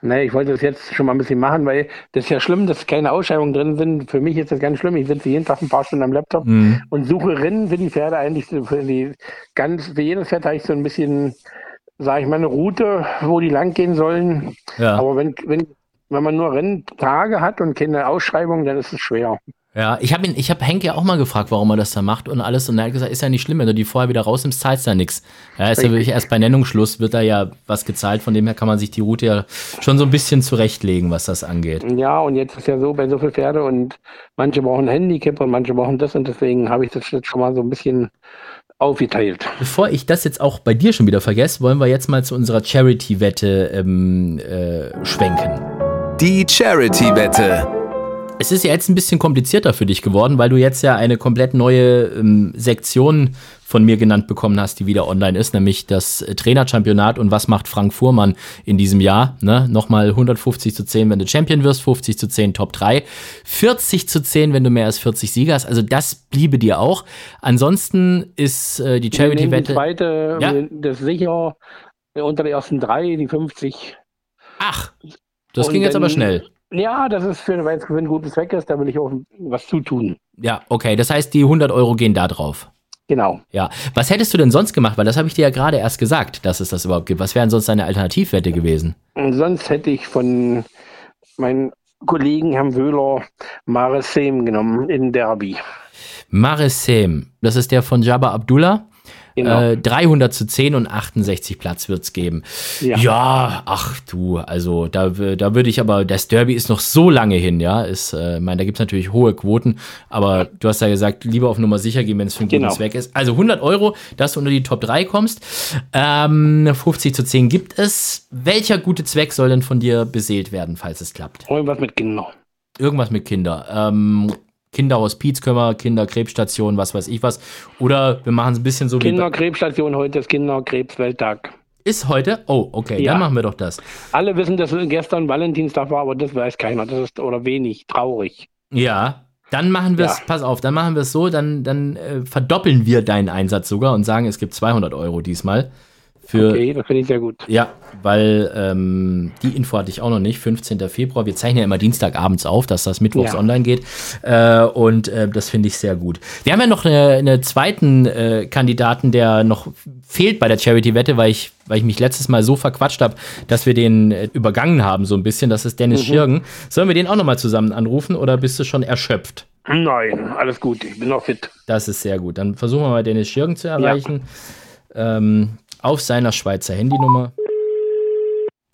Nee, ich wollte das jetzt schon mal ein bisschen machen, weil das ist ja schlimm, dass keine Ausschreibungen drin sind. Für mich ist das ganz schlimm. Ich sitze jeden Tag ein paar Stunden am Laptop mhm. und suche Rennen für die Pferde eigentlich für die ganz, für jedes Pferd habe ich so ein bisschen, sage ich mal, eine Route, wo die lang gehen sollen. Ja. Aber wenn, wenn, wenn man nur Renntage hat und keine Ausschreibung, dann ist es schwer. Ja, ich habe ich habe Henk ja auch mal gefragt, warum er das da macht und alles. Und er hat gesagt, ist ja nicht schlimm, wenn du die vorher wieder rausnimmst, zahlst du ja nichts. Ja, ist ja wirklich erst bei Nennungsschluss wird da ja was gezahlt, von dem her kann man sich die Route ja schon so ein bisschen zurechtlegen, was das angeht. Ja, und jetzt ist ja so bei so viel Pferde und manche brauchen ein Handicap und manche brauchen das und deswegen habe ich das jetzt schon mal so ein bisschen aufgeteilt. Bevor ich das jetzt auch bei dir schon wieder vergesse, wollen wir jetzt mal zu unserer Charity-Wette ähm, äh, schwenken. Die Charity-Wette. Es ist ja jetzt ein bisschen komplizierter für dich geworden, weil du jetzt ja eine komplett neue ähm, Sektion von mir genannt bekommen hast, die wieder online ist, nämlich das Trainerchampionat und was macht Frank Fuhrmann in diesem Jahr. Ne? Nochmal 150 zu 10, wenn du Champion wirst, 50 zu 10 Top 3, 40 zu 10, wenn du mehr als 40 Sieger hast. Also das bliebe dir auch. Ansonsten ist äh, die Charity-Wette. Die zweite, ja? das sicher unter den ersten drei, die 50. Ach, das und ging jetzt aber schnell. Ja, das ist für, für einen guten Zweck ist, da will ich auch was zutun. Ja, okay. Das heißt, die 100 Euro gehen da drauf. Genau. Ja. Was hättest du denn sonst gemacht? Weil das habe ich dir ja gerade erst gesagt, dass es das überhaupt gibt. Was wären sonst deine Alternativwerte gewesen? Und sonst hätte ich von meinen Kollegen Herrn Wöhler Maresem genommen in Derby. Maresem, das ist der von Jabba Abdullah. Genau. Äh, 300 zu 10 und 68 Platz wird es geben. Ja. ja. ach du, also da, da würde ich aber, das Derby ist noch so lange hin, ja. Ist, äh, meine, da gibt es natürlich hohe Quoten, aber du hast ja gesagt, lieber auf Nummer sicher gehen, wenn es für einen genau. guten Zweck ist. Also 100 Euro, dass du unter die Top 3 kommst. Ähm, 50 zu 10 gibt es. Welcher gute Zweck soll denn von dir beseelt werden, falls es klappt? Irgendwas mit Kindern. Irgendwas mit Kindern. Ähm, Kinderhospiz wir, Kinderkrebsstation, was weiß ich was. Oder wir machen es ein bisschen so Kinderkrebsstation, heute ist Kinderkrebswelttag. Ist heute? Oh, okay, ja. dann machen wir doch das. Alle wissen, dass gestern Valentinstag war, aber das weiß keiner. Das ist oder wenig traurig. Ja, dann machen wir es, ja. pass auf, dann machen wir es so, dann, dann äh, verdoppeln wir deinen Einsatz sogar und sagen, es gibt 200 Euro diesmal. Für, okay, das finde ich sehr gut. Ja, weil ähm, die Info hatte ich auch noch nicht. 15. Februar. Wir zeichnen ja immer Dienstagabends auf, dass das mittwochs ja. online geht. Äh, und äh, das finde ich sehr gut. Wir haben ja noch einen eine zweiten äh, Kandidaten, der noch fehlt bei der Charity-Wette, weil ich, weil ich mich letztes Mal so verquatscht habe, dass wir den äh, übergangen haben, so ein bisschen. Das ist Dennis mhm. Schirgen. Sollen wir den auch nochmal zusammen anrufen oder bist du schon erschöpft? Nein, alles gut. Ich bin noch fit. Das ist sehr gut. Dann versuchen wir mal Dennis Schirgen zu erreichen. Ja. Ähm, auf seiner Schweizer Handynummer.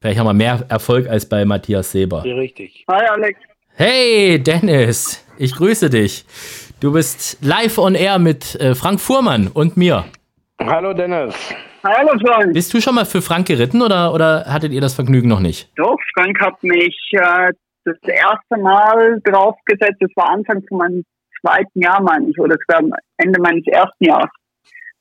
Vielleicht haben wir mehr Erfolg als bei Matthias Seber. Richtig. Hi Alex. Hey Dennis, ich grüße dich. Du bist live on air mit äh, Frank Fuhrmann und mir. Hallo Dennis. Hallo Frank. Bist du schon mal für Frank geritten oder, oder hattet ihr das Vergnügen noch nicht? Doch, Frank hat mich äh, das erste Mal draufgesetzt. Das war Anfang von meinem zweiten Jahr, meine ich, oder es war Ende meines ersten Jahres.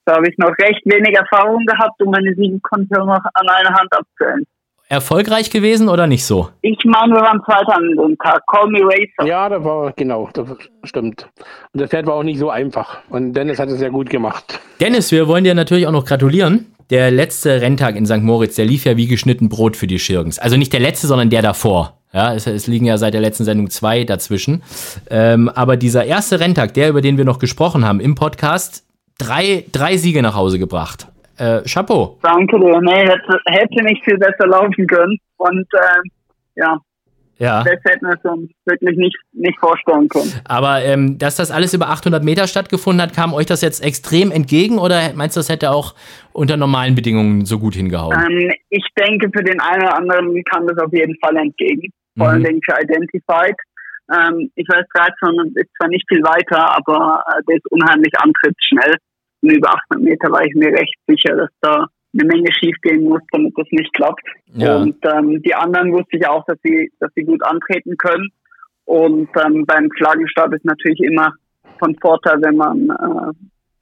Da habe ich noch recht wenig Erfahrung gehabt und meine sieben konnte ich noch an einer Hand abzählen. Erfolgreich gewesen oder nicht so? Ich meine, wir waren Zweiter an dem Tag. Call me Racer. Ja, das war, genau, das stimmt. Und das Pferd war auch nicht so einfach. Und Dennis hat es sehr gut gemacht. Dennis, wir wollen dir natürlich auch noch gratulieren. Der letzte Renntag in St. Moritz, der lief ja wie geschnitten Brot für die Schirgens. Also nicht der letzte, sondern der davor. Ja, es, es liegen ja seit der letzten Sendung zwei dazwischen. Ähm, aber dieser erste Renntag, der, über den wir noch gesprochen haben im Podcast, drei, drei Siege nach Hause gebracht. Äh, Chapeau. Danke dir. Nee, hätte, hätte nicht viel besser laufen können. Und äh, ja, ja. Das hätten wir uns wirklich nicht, nicht vorstellen können. Aber ähm, dass das alles über 800 Meter stattgefunden hat, kam euch das jetzt extrem entgegen oder meinst du, das hätte auch unter normalen Bedingungen so gut hingehauen? Ähm, ich denke, für den einen oder anderen kam das auf jeden Fall entgegen. Vor mhm. allem für Identified. Ähm, ich weiß, 13 ist zwar nicht viel weiter, aber äh, der ist unheimlich antrittsschnell. Und über 800 Meter war ich mir recht sicher, dass da eine Menge schief gehen muss, damit das nicht klappt. Ja. Und ähm, die anderen wusste ich auch, dass sie, dass sie gut antreten können. Und ähm, beim Flaggenstart ist natürlich immer von Vorteil, wenn man äh,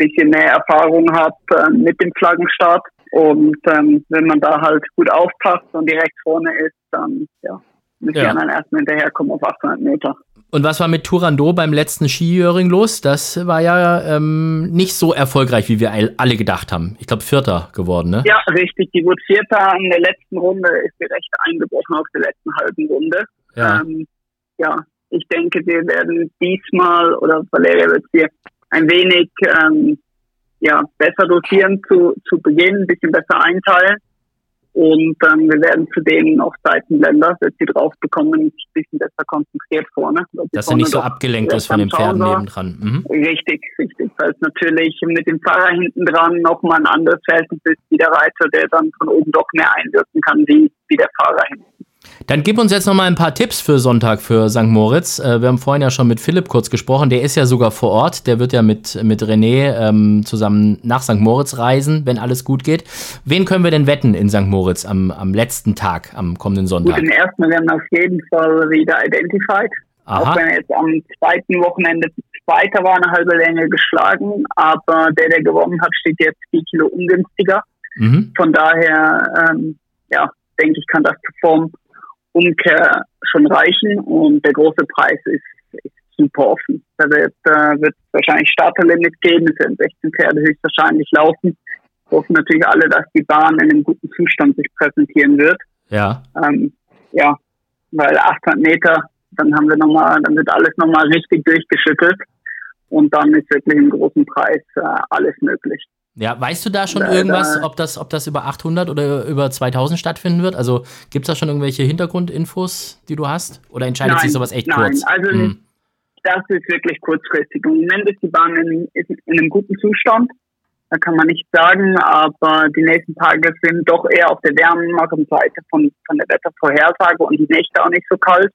bisschen mehr Erfahrung hat äh, mit dem Flaggenstart. Und ähm, wenn man da halt gut aufpasst und direkt vorne ist, dann ja, müssen ja. die anderen erstmal hinterherkommen auf 800 Meter. Und was war mit Turando beim letzten Skijöring los? Das war ja ähm, nicht so erfolgreich, wie wir alle gedacht haben. Ich glaube, Vierter geworden, ne? Ja, richtig. Die wurde Vierter in der letzten Runde, ist sie recht eingebrochen auf der letzten halben Runde. Ja, ähm, ja ich denke, wir werden diesmal, oder Valeria wird hier ein wenig ähm, ja, besser dosieren zu, zu Beginn, ein bisschen besser einteilen. Und ähm, wir werden zudem auch Seitenländer, dass sie drauf bekommen, ein bisschen besser konzentriert vorne. Dass er nicht so abgelenkt ist von den Pferden nebendran. Mhm. Richtig, richtig. Weil es natürlich mit dem Fahrer hinten dran nochmal ein anderes Verhältnis ist, wie der Reiter, der dann von oben doch mehr einwirken kann, wie, wie der Fahrer hinten. Dann gib uns jetzt noch mal ein paar Tipps für Sonntag für St. Moritz. Äh, wir haben vorhin ja schon mit Philipp kurz gesprochen. Der ist ja sogar vor Ort. Der wird ja mit, mit René ähm, zusammen nach St. Moritz reisen, wenn alles gut geht. Wen können wir denn wetten in St. Moritz am, am letzten Tag, am kommenden Sonntag? Gut, den ersten werden auf jeden Fall wieder identified. Aha. Auch wenn er jetzt am zweiten Wochenende Zweiter war, eine halbe Länge geschlagen. Aber der, der gewonnen hat, steht jetzt 4 Kilo ungünstiger. Mhm. Von daher, ähm, ja, denke ich, kann das Form Umkehr schon reichen und der große Preis ist, ist super offen. Da wird, äh, wird wahrscheinlich Starterlimit geben, es werden 16 Pferde höchstwahrscheinlich laufen. Hoffen natürlich alle, dass die Bahn in einem guten Zustand sich präsentieren wird. Ja. Ähm, ja, weil 800 Meter, dann haben wir nochmal, dann wird alles nochmal richtig durchgeschüttelt und dann ist wirklich im großen Preis äh, alles möglich. Ja, weißt du da schon Leider. irgendwas, ob das, ob das über 800 oder über 2000 stattfinden wird? Also gibt es da schon irgendwelche Hintergrundinfos, die du hast? Oder entscheidet nein, sich sowas echt nein, kurz? Also hm. das ist wirklich kurzfristig. Im Moment ist die Bahn in, in, in einem guten Zustand. Da kann man nicht sagen, aber die nächsten Tage sind doch eher auf der wärmeren Seite von, von der Wettervorhersage und die Nächte auch nicht so kalt.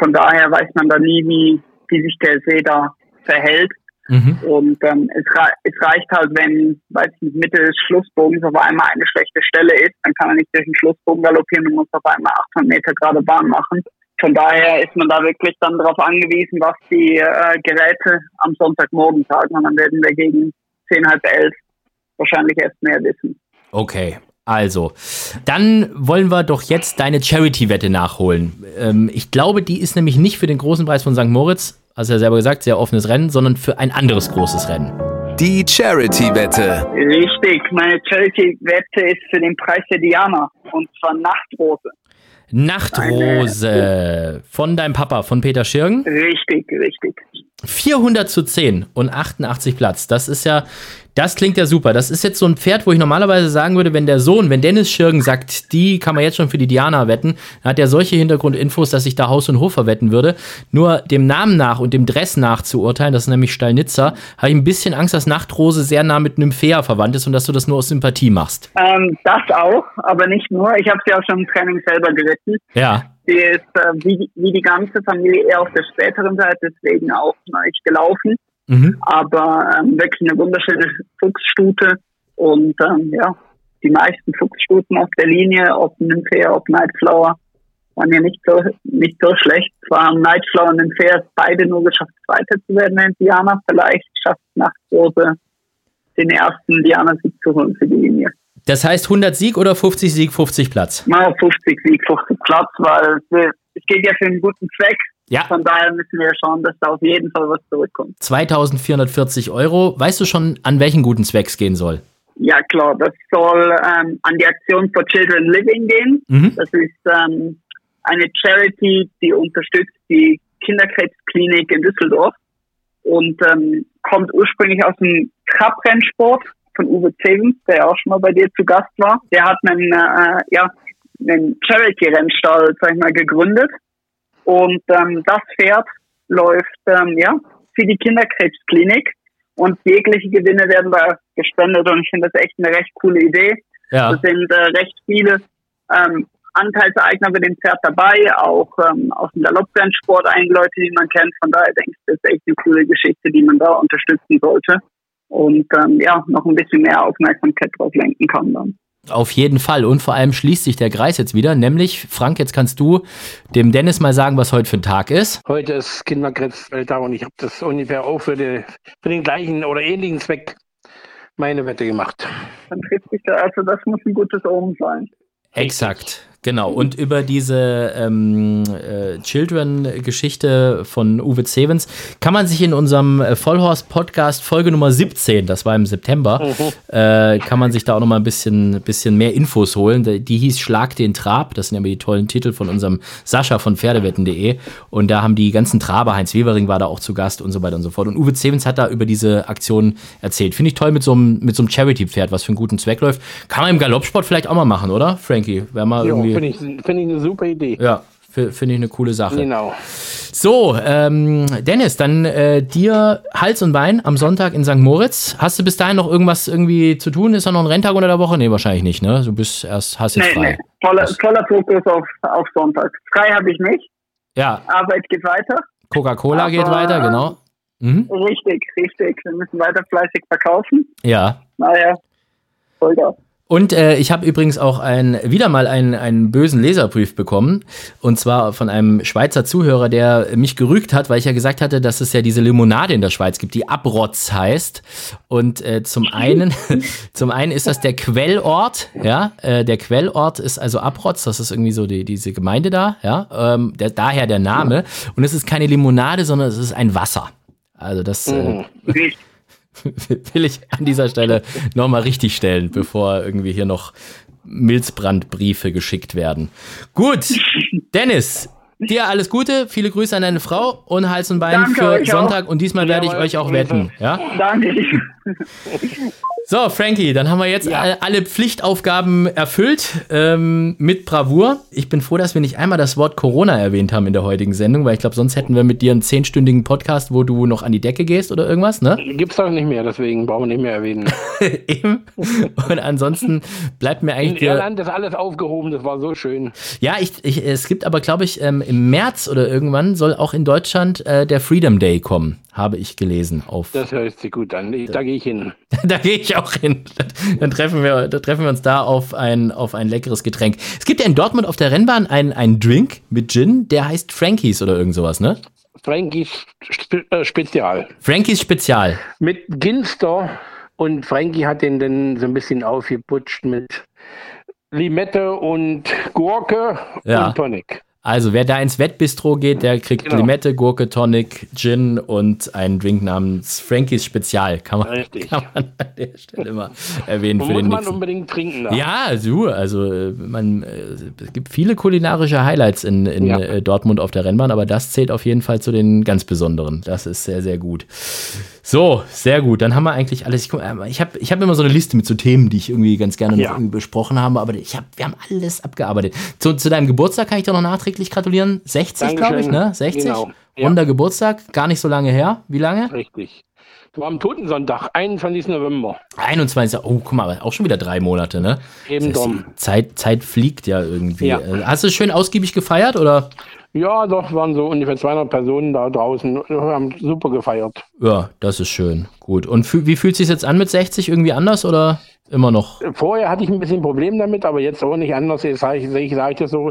Von daher weiß man da nie, wie, wie sich der See da verhält. Mhm. Und ähm, es, es, reicht halt, wenn, weiß ich nicht, Mitte des Schlussbogens auf einmal eine schlechte Stelle ist, dann kann man nicht durch den Schlussbogen galoppieren und muss auf einmal 800 Meter gerade Bahn machen. Von daher ist man da wirklich dann darauf angewiesen, was die äh, Geräte am Sonntagmorgen sagen. Und dann werden wir gegen 10, halb elf wahrscheinlich erst mehr wissen. Okay, also, dann wollen wir doch jetzt deine Charity-Wette nachholen. Ähm, ich glaube, die ist nämlich nicht für den großen Preis von St. Moritz, hast du ja selber gesagt, sehr offenes Rennen, sondern für ein anderes großes Rennen. Die Charity-Wette. Richtig, meine Charity-Wette ist für den Preis der Diana und zwar Nachtrose. Nachtrose Eine, von deinem Papa, von Peter Schirgen. Richtig, richtig. 400 zu 10 und 88 Platz. Das ist ja das klingt ja super. Das ist jetzt so ein Pferd, wo ich normalerweise sagen würde, wenn der Sohn, wenn Dennis Schirgen sagt, die kann man jetzt schon für die Diana wetten, dann hat er solche Hintergrundinfos, dass ich da Haus und Hof verwetten würde. Nur dem Namen nach und dem Dress nach zu urteilen, das ist nämlich Stallnitzer, habe ich ein bisschen Angst, dass Nachtrose sehr nah mit einem Fair verwandt ist und dass du das nur aus Sympathie machst. Ähm, das auch, aber nicht nur. Ich habe sie auch schon im Training selber geritten. Ja. Sie ist äh, wie, wie die ganze Familie eher auf der späteren Seite, deswegen auch neu gelaufen. Mhm. Aber ähm, wirklich eine wunderschöne Fuchsstute und ähm, ja, die meisten Fuchsstuten auf der Linie, ob Nymphaea, ob Nightflower, waren ja nicht so, nicht so schlecht. Zwar Nightflower und Nymphaea beide nur geschafft, Zweiter zu werden in Diana. Vielleicht schafft Nachtrose den ersten Diana-Sieg zu holen für die Linie. Das heißt 100 Sieg oder 50 Sieg, 50 Platz? Na, 50 Sieg, 50 Platz, weil es geht ja für einen guten Zweck. Ja. Von daher müssen wir schauen, dass da auf jeden Fall was zurückkommt. 2440 Euro. Weißt du schon, an welchen guten Zweck es gehen soll? Ja, klar. Das soll ähm, an die Aktion for Children Living gehen. Mhm. Das ist ähm, eine Charity, die unterstützt die Kinderkrebsklinik in Düsseldorf und ähm, kommt ursprünglich aus dem Trabrennsport von Uwe Zevens, der ja auch schon mal bei dir zu Gast war. Der hat einen, äh, ja, einen Charity-Rennstall, sag ich mal, gegründet und ähm, das Pferd läuft ähm, ja für die Kinderkrebsklinik und jegliche Gewinne werden da gespendet und ich finde das echt eine recht coole Idee. Ja. Es sind äh, recht viele ähm, Anteilseigner bei dem Pferd dabei, auch ähm, aus dem Galopprennsport einige Leute, die man kennt. Von daher denke ich, das ist echt eine coole Geschichte, die man da unterstützen sollte und ähm, ja noch ein bisschen mehr Aufmerksamkeit drauf lenken kann dann. Auf jeden Fall. Und vor allem schließt sich der Kreis jetzt wieder. Nämlich, Frank, jetzt kannst du dem Dennis mal sagen, was heute für ein Tag ist. Heute ist Kinderkrebswelttag und ich habe das ungefähr auch für, die, für, den gleichen oder ähnlichen Zweck meine Wette gemacht. Dann trifft sich da, also das muss ein gutes Omen sein. Exakt. Genau, und über diese ähm, äh, Children-Geschichte von Uwe Zevens kann man sich in unserem äh, Vollhorst-Podcast Folge Nummer 17, das war im September, mhm. äh, kann man sich da auch noch mal ein bisschen, bisschen mehr Infos holen. Die hieß Schlag den Trab, das sind ja die tollen Titel von unserem Sascha von Pferdewetten.de und da haben die ganzen Traber, Heinz Wevering war da auch zu Gast und so weiter und so fort. Und Uwe Zevens hat da über diese Aktion erzählt. Finde ich toll mit so einem, mit so einem Charity-Pferd, was für einen guten Zweck läuft. Kann man im Galoppsport vielleicht auch mal machen, oder, Frankie? Wäre mal irgendwie Finde ich, find ich eine super Idee. Ja, Finde ich eine coole Sache. Genau. So, ähm, Dennis, dann äh, dir Hals und Bein am Sonntag in St. Moritz. Hast du bis dahin noch irgendwas irgendwie zu tun? Ist da noch ein Renntag unter der Woche? Nee, wahrscheinlich nicht, ne? Du bist erst, hast jetzt nee, frei. Nee. Voller, voller Fokus auf, auf Sonntag. Frei habe ich nicht. Ja. Arbeit geht weiter. Coca-Cola geht weiter, genau. Mhm. Richtig, richtig. Wir müssen weiter fleißig verkaufen. Ja. Naja, Vollgas. Und äh, ich habe übrigens auch ein, wieder mal einen, einen bösen Leserbrief bekommen. Und zwar von einem Schweizer Zuhörer, der mich gerügt hat, weil ich ja gesagt hatte, dass es ja diese Limonade in der Schweiz gibt, die Abrotz heißt. Und äh, zum einen, zum einen ist das der Quellort, ja. Äh, der Quellort ist also Abrotz, das ist irgendwie so die, diese Gemeinde da, ja. Ähm, der, daher der Name. Und es ist keine Limonade, sondern es ist ein Wasser. Also das. Äh, mhm. will ich an dieser Stelle nochmal richtig stellen, bevor irgendwie hier noch Milzbrandbriefe geschickt werden. Gut, Dennis, dir alles Gute, viele Grüße an deine Frau und Hals und Bein Danke für Sonntag auch. und diesmal werde ich euch auch wetten. Ja? Danke. So, Frankie, dann haben wir jetzt ja. alle Pflichtaufgaben erfüllt ähm, mit Bravour. Ich bin froh, dass wir nicht einmal das Wort Corona erwähnt haben in der heutigen Sendung, weil ich glaube, sonst hätten wir mit dir einen zehnstündigen Podcast, wo du noch an die Decke gehst oder irgendwas, ne? Gibt's doch nicht mehr, deswegen brauchen wir nicht mehr erwähnen. Eben. Und ansonsten bleibt mir eigentlich. In Irland ist alles aufgehoben, das war so schön. Ja, ich, ich, es gibt aber, glaube ich, ähm, im März oder irgendwann soll auch in Deutschland äh, der Freedom Day kommen habe ich gelesen. Auf das hört sich gut an. Ich, da gehe ich hin. da gehe ich auch hin. Dann treffen wir, da treffen wir uns da auf ein, auf ein leckeres Getränk. Es gibt ja in Dortmund auf der Rennbahn einen, einen Drink mit Gin, der heißt Frankies oder irgend sowas, ne? Frankies Spe äh, Spezial. Frankies Spezial. Mit Ginster und Frankie hat den dann so ein bisschen aufgeputscht mit Limette und Gurke ja. und Tonic. Also, wer da ins Wettbistro geht, der kriegt genau. Limette, Gurke, Tonic, Gin und einen Drink namens Frankies Spezial. Kann man, Richtig. kann man an der Stelle mal erwähnen. Für muss den man nächsten. unbedingt trinken. Da. Ja, so, also man, äh, es gibt viele kulinarische Highlights in, in ja. Äh, Dortmund auf der Rennbahn, aber das zählt auf jeden Fall zu den ganz besonderen. Das ist sehr, sehr gut. So, sehr gut. Dann haben wir eigentlich alles. Ich, ich habe ich hab immer so eine Liste mit so Themen, die ich irgendwie ganz gerne ja. besprochen habe, aber ich hab, wir haben alles abgearbeitet. Zu, zu deinem Geburtstag kann ich dir noch nachträglich gratulieren. 60, glaube ich, ne? 60? Genau. Ja. Runder Geburtstag, gar nicht so lange her. Wie lange? Richtig. Du am Totensonntag, 21. November. 21. Oh, guck mal, auch schon wieder drei Monate, ne? Eben das heißt, Zeit, Zeit fliegt ja irgendwie. Ja. Äh, hast du schön ausgiebig gefeiert oder? Ja, doch, waren so ungefähr 200 Personen da draußen. Wir haben super gefeiert. Ja, das ist schön. Gut. Und wie fühlt es sich jetzt an mit 60? Irgendwie anders oder immer noch? Vorher hatte ich ein bisschen Problem damit, aber jetzt auch nicht anders. Jetzt sage ich, ich, sage das so,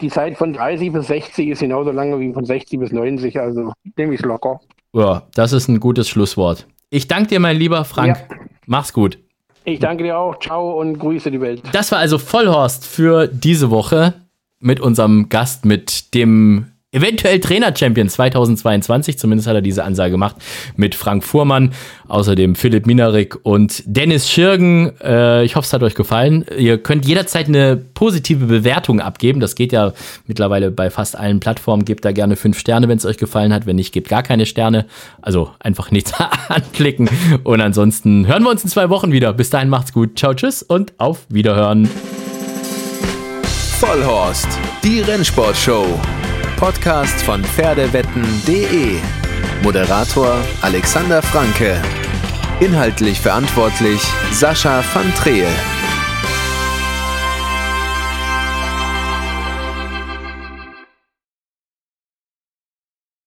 die Zeit von 30 bis 60 ist genauso lange wie von 60 bis 90. Also nehme ich es locker. Ja, das ist ein gutes Schlusswort. Ich danke dir, mein lieber Frank. Ja. Mach's gut. Ich danke dir auch. Ciao und grüße die Welt. Das war also Vollhorst für diese Woche mit unserem Gast, mit dem eventuell Trainer-Champion 2022. Zumindest hat er diese Ansage gemacht mit Frank Fuhrmann, außerdem Philipp Minarik und Dennis Schirgen. Äh, ich hoffe, es hat euch gefallen. Ihr könnt jederzeit eine positive Bewertung abgeben. Das geht ja mittlerweile bei fast allen Plattformen. Gebt da gerne fünf Sterne, wenn es euch gefallen hat. Wenn nicht, gebt gar keine Sterne. Also einfach nichts anklicken. Und ansonsten hören wir uns in zwei Wochen wieder. Bis dahin macht's gut. Ciao, tschüss und auf Wiederhören. Vollhorst, die Rennsportshow. Podcast von Pferdewetten.de. Moderator Alexander Franke. Inhaltlich verantwortlich Sascha van Treel.